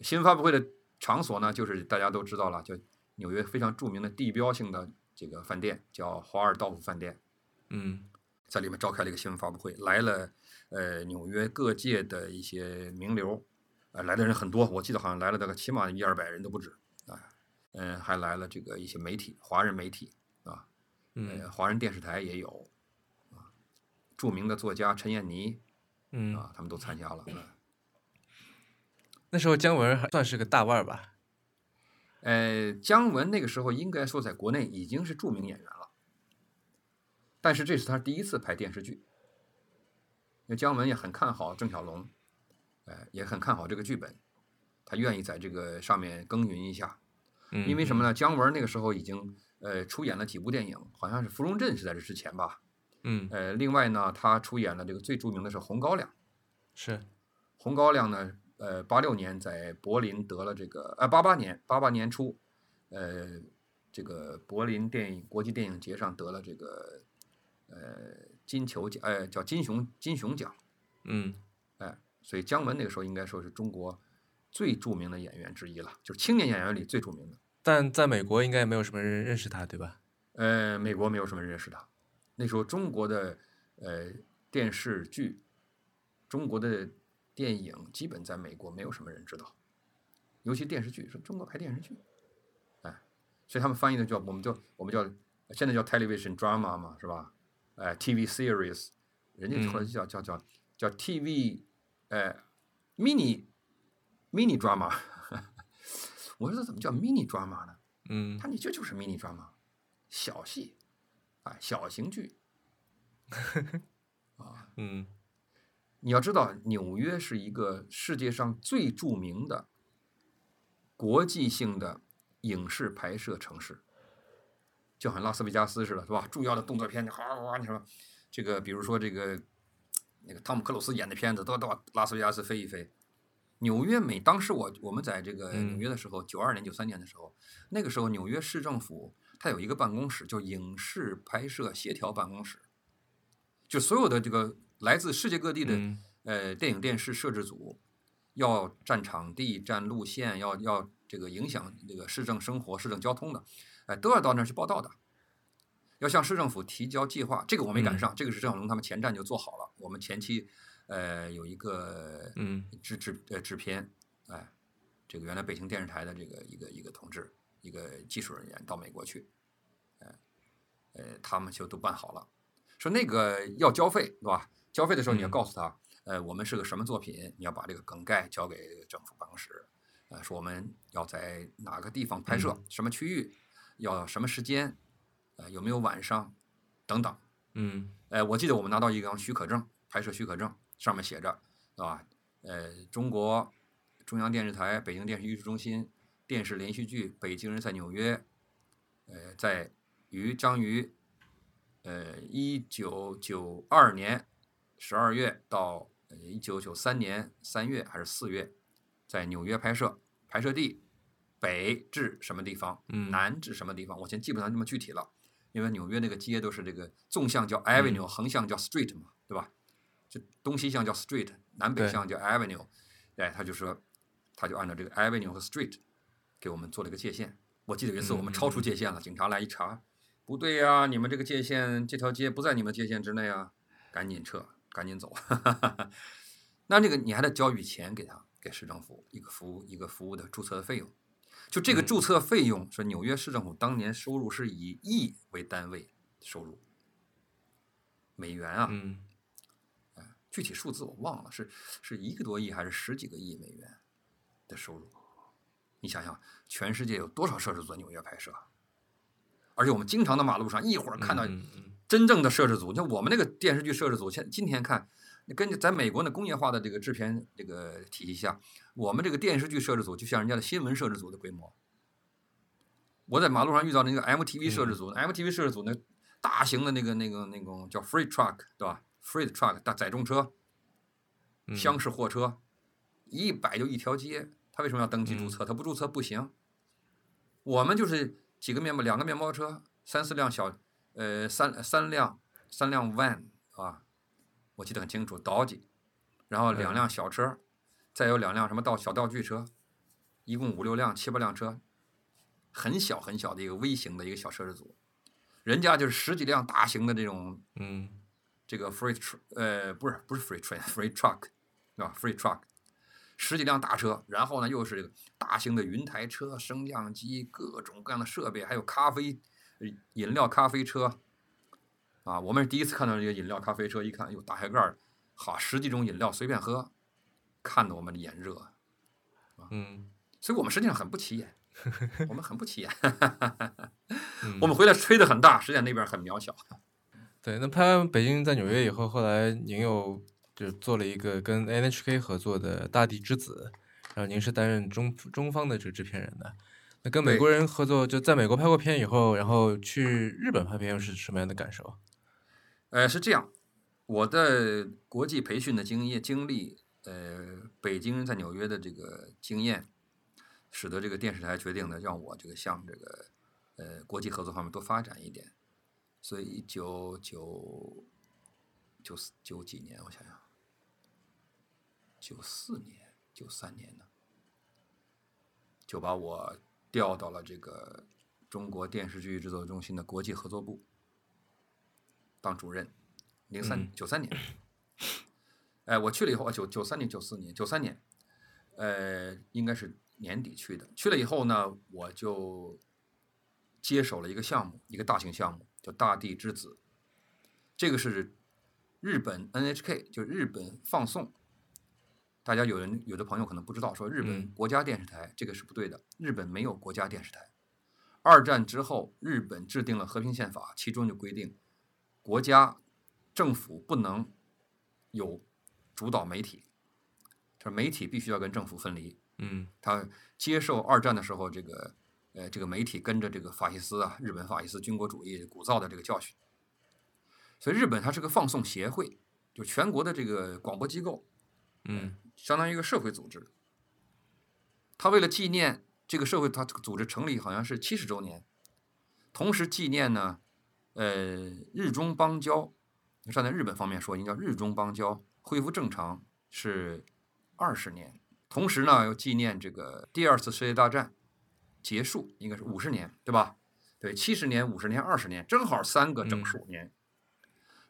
新闻发布会的场所呢，就是大家都知道了，就纽约非常著名的地标性的。这个饭店叫华尔道夫饭店，嗯，在里面召开了一个新闻发布会，来了呃纽约各界的一些名流，呃来的人很多，我记得好像来了大概起码一二百人都不止啊，嗯，还来了这个一些媒体，华人媒体啊，嗯，华人电视台也有啊，著名的作家陈燕妮，嗯啊，他们都参加了。那时候姜文还算是个大腕儿吧？呃，姜文那个时候应该说在国内已经是著名演员了，但是这是他第一次拍电视剧。那姜文也很看好郑晓龙，呃，也很看好这个剧本，他愿意在这个上面耕耘一下。嗯，因为什么呢？姜文那个时候已经呃出演了几部电影，好像是《芙蓉镇》是在这之前吧。嗯，呃，另外呢，他出演了这个最著名的是《红高粱》。是，红高粱呢，呃，八六年在柏林得了这个，呃，八八年八八年初，呃，这个柏林电影国际电影节上得了这个，呃，金球奖，呃，叫金熊金熊奖，嗯哎，所以姜文那个时候应该说是中国最著名的演员之一了，就是青年演员里最著名的。但在美国应该没有什么人认识他，对吧？呃，美国没有什么人认识他，那时候中国的呃电视剧、中国的电影基本在美国没有什么人知道，尤其电视剧，说中国拍电视剧，哎，所以他们翻译的叫我们叫我们叫现在叫 television drama 嘛，是吧？哎，TV series，人家后来叫叫叫叫 TV，呃，mini mini drama，我说这怎么叫 mini drama 呢？嗯他你这就是 mini drama，小戏，哎，小型剧。嗯你要知道，纽约是一个世界上最著名的国际性的影视拍摄城市，就好像拉斯维加斯似的，是吧？重要的动作片，哗哗哗，你说这个，比如说这个那个汤姆克鲁斯演的片子，都到拉斯维加斯飞一飞。纽约每当时我我们在这个嗯纽约的时候，九二年、九三年的时候，那个时候纽约市政府它有一个办公室，叫影视拍摄协调办公室，就所有的这个来自世界各地的、嗯呃电影电视摄制组，要占场地、占路线，要要这个影响这个市政生活、市政交通的，哎、都要到那儿去报道的。要向市政府提交计划，这个我没赶嗯上，这个是郑晓龙他们前站就做好了。我们前期，呃，有一个嗯制制呃制片，哎，这个原来北京电视台的这个一个一个同志，一个技术人员到美国去，哎，呃，他们就都办好了，说那个要交费，对吧？交费的时候你要嗯告诉他，呃，我们是个什么作品，你要把这个梗概交给政府办公室，呃，说我们要在哪个地方拍摄，什么区域，要什么时间，呃，有没有晚上，等等。嗯呃，我记得我们拿到一张许可证，拍摄许可证，上面写着，是吧？呃，中国中央电视台北京电视艺术中心电视连续剧《北京人在纽约》，呃，在于将于呃一九九二年十二月到呃一九九三年三月还是四月，在纽约拍摄，拍摄地北至什么地方，嗯南至什么地方，我先记不上那么具体了。因为纽约那个街都是这个纵向叫 avenue，、横向叫 street 嘛，对吧？就东西向叫 street，南北向叫 avenue。哎，他就说，他就按照这个 avenue 和 street 给我们做了一个界限。我记得有一次我们超出界限了，警察来一查，不对呀、你们这个界限这条街不在你们界限之内啊，赶紧撤，赶紧走。那这个你还得交一笔钱给他，给市政府一个服务一个服务的注册的费用。就这个嗯注册费用，是纽约市政府当年收入是以亿为单位收入，美元啊，嗯具体数字我忘了，是是一个多亿还是十几个亿美元的收入？你想想，全世界有多少摄制组在纽约拍摄？而且我们经常在马路上一会儿看到真正的摄制组，像我们那个电视剧摄制组，现今天看，跟在美国的工业化的这个制片这个体系下，我们这个电视剧摄制组就像人家的新闻摄制组的规模。我在马路上遇到那个 MTV 摄制组、m t v 摄制组那大型的那个那个那种叫 freight truck 对吧？freight truck 大载重车、嗯厢式货车，一摆就一条街，他为什么要登记注嗯册？他不注册不行。我们就是几个面包，两个面包车，三四辆小，呃，三三辆三辆 van 啊，我记得很清楚，Dodge，然后两嗯辆小车，再有两辆什么道小道具车，一共五六辆七八辆车，很小很小的一个微型的一个小摄制组，人家就是十几辆大型的这种嗯这个 freight tr 呃不是不是 freight train，freight truck，对吧？freight truck，十几辆大车，然后呢又是这个大型的云台车、升降机，各种各样的设备，还有咖啡、呃饮料咖啡车。啊，我们是第一次看到这个饮料咖啡车，一看，哟，打开盖儿，好，十几种饮料随便喝，看得我们眼热。嗯所以我们实际上很不起眼，我们很不起眼。嗯 我们回来吹得很大，实际上那边很渺小。对，那拍完《北京在纽约》以后，后来您又就做了一个跟 NHK 合作的《大地之子》，然后您是担任中中方的这个制片人的。那跟美国人合作，就在美国拍过片以后，然后去日本拍片又是什么样的感受？呃，是这样，我的国际培训的经验经历，呃，北京人在纽约的这个经验，使得这个电视台决定呢，让我这个向这个呃国际合作方面多发展一点。所以一九九九四九几年，我想想，九四年、九三年呢，就把我调到了这个中国电视剧制作中心的国际合作部当主任。零三嗯九三年，哎，我去了以后啊，九九三年、九四年、九三年，呃，应该是年底去的。去了以后呢，我就接手了一个项目，一个大型项目，叫《大地之子》。这个是日本 NHK，就是日本放送。大家有人有的朋友可能不知道，说日本嗯国家电视台、这个是不对的，日本没有国家电视台。二战之后，日本制定了和平宪法，其中就规定，国家政府不能有主导媒体，这媒体必须要跟政府分离。嗯他接受二战的时候，这个呃这个媒体跟着这个法西斯啊，日本法西斯军国主义鼓噪的这个教训，所以日本它是个放送协会，就全国的这个广播机构，嗯相当于一个社会组织。他为了纪念这个社会，他这个组织成立好像是七十周年，同时纪念呢，呃，日中邦交，站在日本方面说，应该叫日中邦交恢复正常是二十年，同时呢，又纪念这个第二次世界大战结束，应该是五十年，对吧？对，七十年、五十年、二十年，正好三个整数年。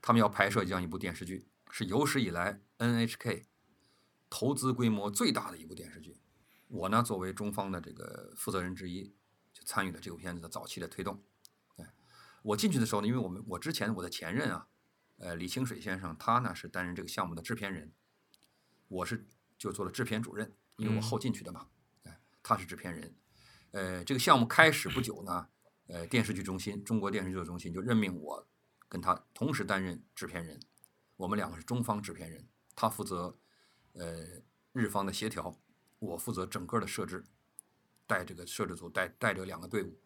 他们要拍摄这样一部电视剧，是有史以来 NHK 投资规模最大的一部电视剧。我呢，作为中方的这个负责人之一，就参与了这部片子的早期的推动。对我进去的时候呢，因为我们我之前我的前任啊，呃，李清水先生，他呢是担任这个项目的制片人，我是就做了制片主任，因为我后进去的嘛。哎，他是制片人。呃，这个项目开始不久呢，呃，电视剧中心中国电视剧中心就任命我跟他同时担任制片人，我们两个是中方制片人，他负责呃日方的协调，我负责整个的设置，带这个摄制组带带着两个队伍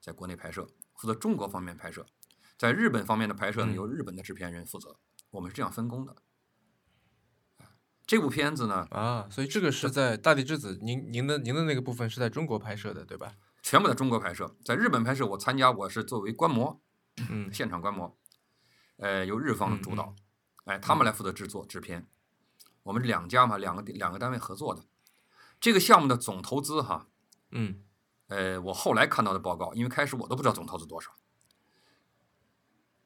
在国内拍摄，负责中国方面拍摄，在日本方面的拍摄呢嗯由日本的制片人负责，我们是这样分工的。这部片子呢，啊，所以这个是在《大地之子》，您您的您的那个部分是在中国拍摄的，对吧？全部在中国拍摄，在日本拍摄我参加，我是作为观摩，嗯现场观摩，呃，由日方主导，哎，他们来负责制作制片，我们两家嘛，两个两个单位合作的。这个项目的总投资哈，嗯呃，我后来看到的报告，因为开始我都不知道总投资多少，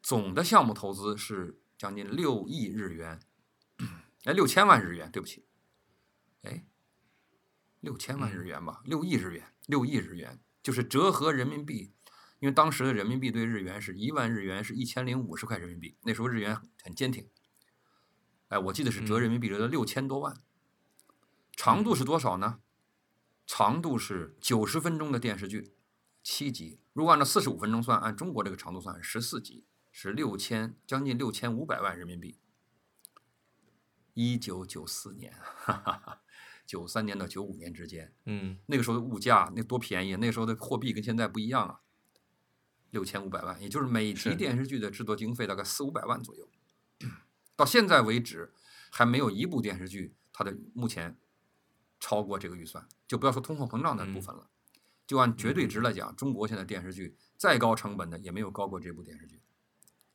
总的项目投资是将近六亿日元，哎，六千万日元，对不起，哎，六千万日元吧，六亿日元，六亿日元，就是折合人民币，因为当时的人民币对日元是一万日元是一千零五十块人民币，那时候日元很坚挺，哎，我记得是折人民币折了六千多万，长度是多少呢？长度是九十分钟的电视剧，七集。如果按照四十五分钟算，按中国这个长度算，十四集是六千，将近六千五百万人民币。一九九四年，哈哈哈，九三年到九五年之间，嗯那个时候的物价那多便宜，那个时候的货币跟现在不一样啊。六千五百万，也就是每集电视剧的制作经费大概四五百万左右。到现在为止，还没有一部电视剧它的目前超过这个预算，就不要说通货膨胀的部分了，就按绝对值来讲，中国现在电视剧再高成本的也没有高过这部电视剧。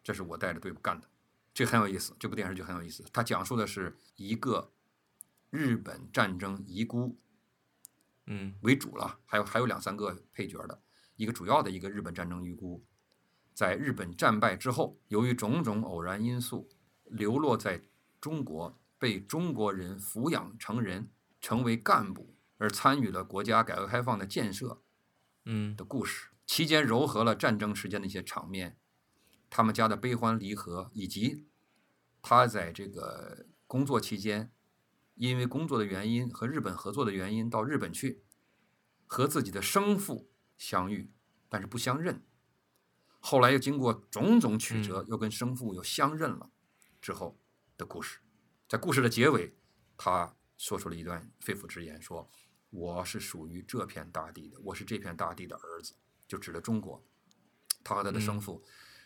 这是我带着队伍干的，这很有意思。这部电视剧很有意思，它讲述的是一个日本战争遗孤嗯。为主了，还有还有两三个配角的，一个主要的一个日本战争遗孤，在日本战败之后，由于种种偶然因素，流落在中国，被中国人抚养成人，成为干部，而参与了国家改革开放的建设嗯的故事。期间糅合了战争时间的一些场面，他们家的悲欢离合，以及他在这个工作期间，因为工作的原因和日本合作的原因到日本去，和自己的生父相遇，但是不相认。后来又经过种种曲折，又跟生父又相认了，之后的故事。在故事的结尾，他说出了一段肺腑之言，说：“我是属于这片大地的，我是这片大地的儿子。”就指的中国。他和他的生父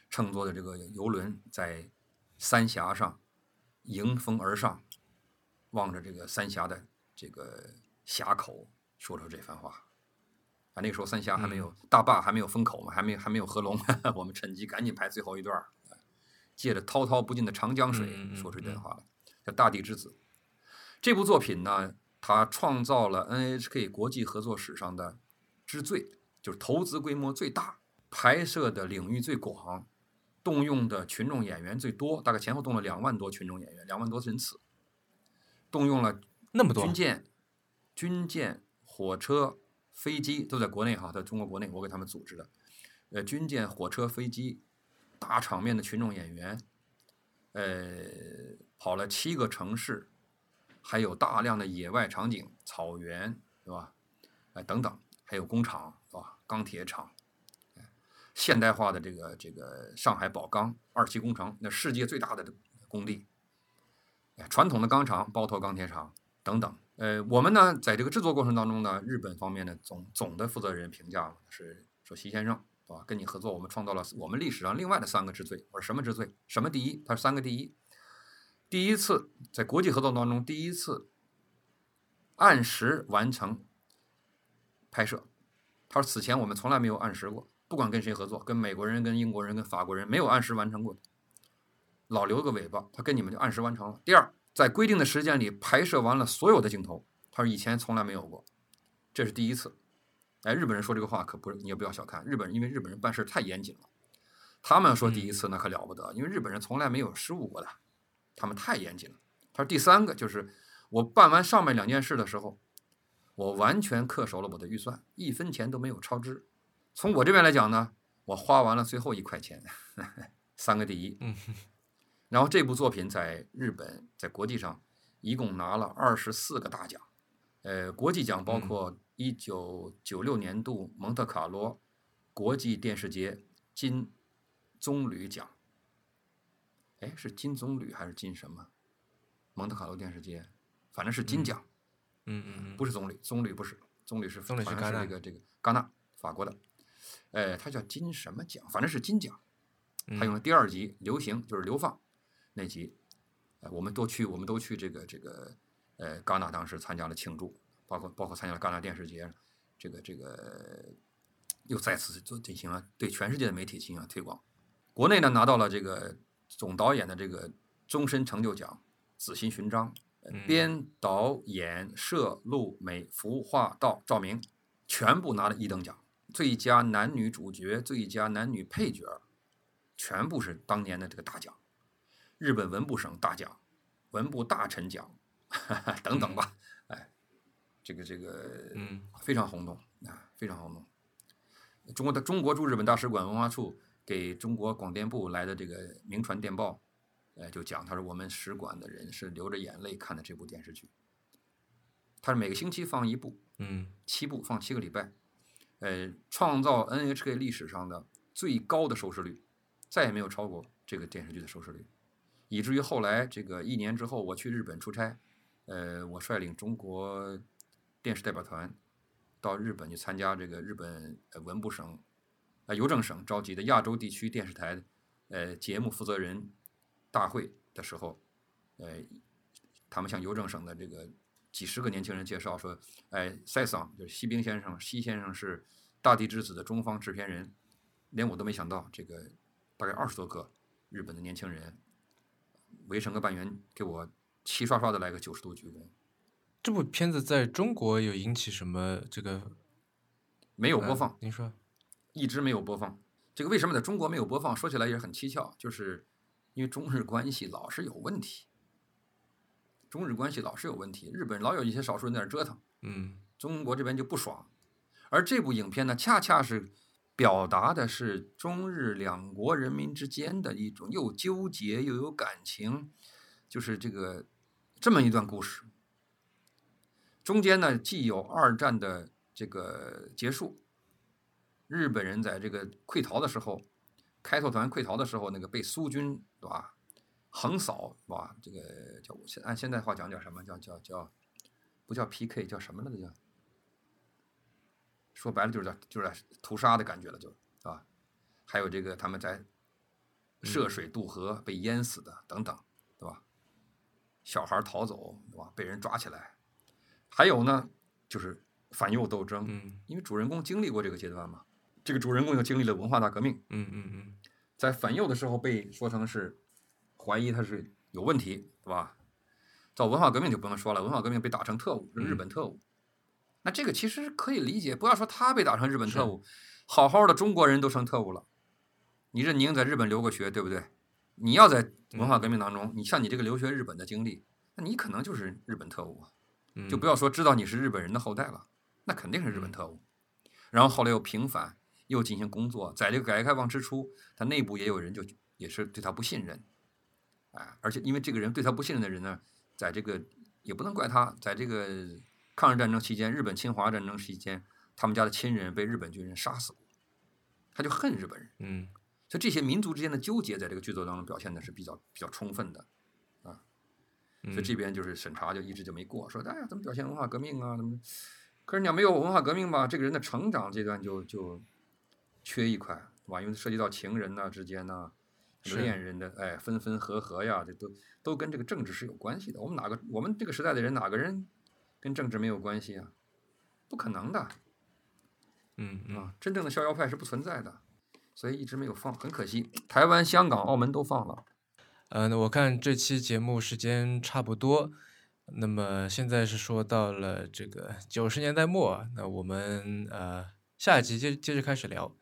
乘坐的这个游轮在三峡上迎风而上，望着这个三峡的这个峡口，说出这番话。啊，那个时候三峡还没有大坝，还没有封口嘛，还没还没有合龙，我们趁机赶紧排最后一段借着滔滔不尽的长江水说出这段话来。叫《大地之子》这部作品呢，它创造了 NHK 国际合作史上的之最，就是投资规模最大、拍摄的领域最广、动用的群众演员最多，大概前后动了两万多群众演员，两万多人次，动用了那么多军舰、军舰、火车、飞机都在国内哈，在中国国内，我给他们组织的，呃，军舰、火车、飞机，大场面的群众演员，呃。跑了七个城市，还有大量的野外场景，草原，是吧？哎，等等，还有工厂，是吧？钢铁厂，现代化的这个这个上海宝钢二期工程，那世界最大的工地，哎，传统的钢厂，包头钢铁厂等等。呃，我们呢，在这个制作过程当中呢，日本方面的总总的负责人评价是说，习先生，是吧？跟你合作，我们创造了我们历史上另外的三个之最。我说什么之最？什么第一？他说三个第一。第一次在国际合作当中，第一次按时完成拍摄。他说：“此前我们从来没有按时过，不管跟谁合作，跟美国人、跟英国人、跟法国人，没有按时完成过的，老留个尾巴。他跟你们就按时完成了。第二，在规定的时间里拍摄完了所有的镜头。他说以前从来没有过，这是第一次。哎，日本人说这个话可不是，你也不要小看日本人，因为日本人办事太严谨了。他们说第一次那可了不得，因为日本人从来没有失误过的。”他们太严谨了。他说：“第三个就是我办完上面两件事的时候，我完全恪守了我的预算，一分钱都没有超支。从我这边来讲呢，我花完了最后一块钱，三个第一。嗯然后这部作品在日本在国际上一共拿了二十四个大奖。呃，国际奖包括一九九六年度蒙特卡罗国际电视节金棕榈奖。”哎，是金棕榈还是金什么？蒙特卡洛电视节，反正是金奖。嗯嗯嗯，不是棕榈，棕榈不是，棕榈是棕榈是这个这个戛纳，法国的。哎，它叫金什么奖？反正是金奖。他用了第二集流行，就是流放那集。哎，我们都去，我们都去这个这个呃戛纳，当时参加了庆祝，包括包括参加了戛纳电视节，这个这个又再次做进行了对全世界的媒体进行了推广。国内呢拿到了这个。总导演的这个终身成就奖、紫心勋章，编导演摄录美服化道照明，全部拿了一等奖。最佳男女主角、最佳男女配角，全部是当年的这个大奖。日本文部省大奖、文部大臣奖 等等吧。哎，这个这个，嗯，非常轰动啊，非常轰动。中国的中国驻日本大使馆文化处。给中国广电部来的这个名传电报，呃，就讲他说我们使馆的人是流着眼泪看的这部电视剧。他是每个星期放一部，嗯，七部放七个礼拜，呃，创造 NHK 历史上的最高的收视率，再也没有超过这个电视剧的收视率，以至于后来这个一年之后我去日本出差，呃，我率领中国电视代表团到日本去参加这个日本文部省。啊，邮政省召集的亚洲地区电视台，呃，节目负责人大会的时候，呃，他们向邮政省的这个几十个年轻人介绍说，哎，塞桑就是西兵先生，西先生是《大地之子》的中方制片人，连我都没想到，这个大概二十多个日本的年轻人围成个半圆，给我齐刷刷的来个九十度鞠躬。这部片子在中国有引起什么这个？没有播放。您说。一直没有播放，这个为什么在中国没有播放？说起来也很蹊跷，就是因为中日关系老是有问题，中日关系老是有问题，日本老有一些少数人在那折腾，嗯，中国这边就不爽。而这部影片呢，恰恰是表达的是中日两国人民之间的一种又纠结又有感情，就是这个这么一段故事。中间呢，既有二战的这个结束，日本人在这个溃逃的时候，开拓团溃逃的时候，那个被苏军对吧横扫是吧？这个叫现按现在话讲叫什么叫叫叫不叫 PK 叫什么了？那叫说白了就是叫就是屠杀的感觉了，就啊，还有这个他们在涉水渡河被淹死的等等，对吧？小孩逃走，对吧？被人抓起来，还有呢，就是反右斗争，嗯因为主人公经历过这个阶段嘛，这个主人公又经历了文化大革命，嗯嗯嗯在反右的时候被说成是怀疑他是有问题，对吧？到文化革命就不用说了，文化革命被打成特务，是日本特务。那这个其实可以理解，不要说他被打成日本特务，好好的中国人都成特务了。你任宁在日本留过学，对不对？你要在文化革命当中，你像你这个留学日本的经历，那你可能就是日本特务就不要说知道你是日本人的后代了，那肯定是日本特务。然后后来又平反，又进行工作，在这个改革开放之初，他内部也有人就也是对他不信任，啊，而且因为这个人对他不信任的人呢，在这个也不能怪他，在这个抗日战争期间，日本侵华战争期间，他们家的亲人被日本军人杀死过，他就恨日本人。嗯所以这些民族之间的纠结，在这个剧作当中表现的是比较比较充分的。啊，所以这边就是审查就一直就没过，说哎呀怎么表现文化革命啊怎么？可是你要没有文化革命吧，这个人的成长阶段就就缺一块，对吧？因为涉及到情人呐、之间呐、是恋人的哎分分合合呀，这都都跟这个政治是有关系的。我们哪个我们这个时代的人哪个人跟政治没有关系啊？不可能的嗯嗯啊！真正的逍遥派是不存在的，所以一直没有放，很可惜。台湾、香港、澳门都放了。呃，那我看这期节目时间差不多，那么现在是说到了这个九十年代末，那我们呃下一集接接着开始聊。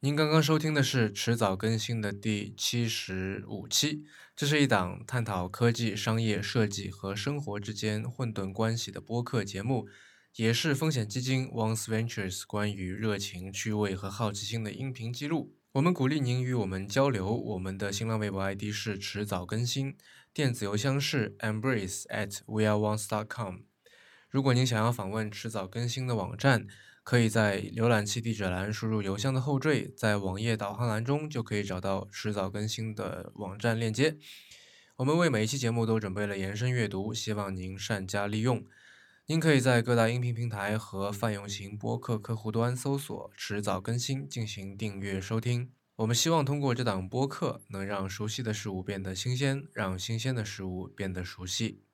您刚刚收听的是迟早更新的第七十五期，这是一档探讨科技、商业、设计和生活之间混沌关系的播客节目，也是风险基金 Once Ventures 关于热情、趣味和好奇心的音频记录。我们鼓励您与我们交流，我们的新浪微博 ID 是迟早更新，电子邮箱是 embrace at weareones.com。如果您想要访问迟早更新的网站，可以在浏览器地址栏输入邮箱的后缀，在网页导航栏中就可以找到迟早更新的网站链接。我们为每一期节目都准备了延伸阅读，希望您善加利用。您可以在各大音频平台和泛用型播客客户端搜索“迟早更新”进行订阅收听。我们希望通过这档播客，能让熟悉的事物变得新鲜，让新鲜的事物变得熟悉。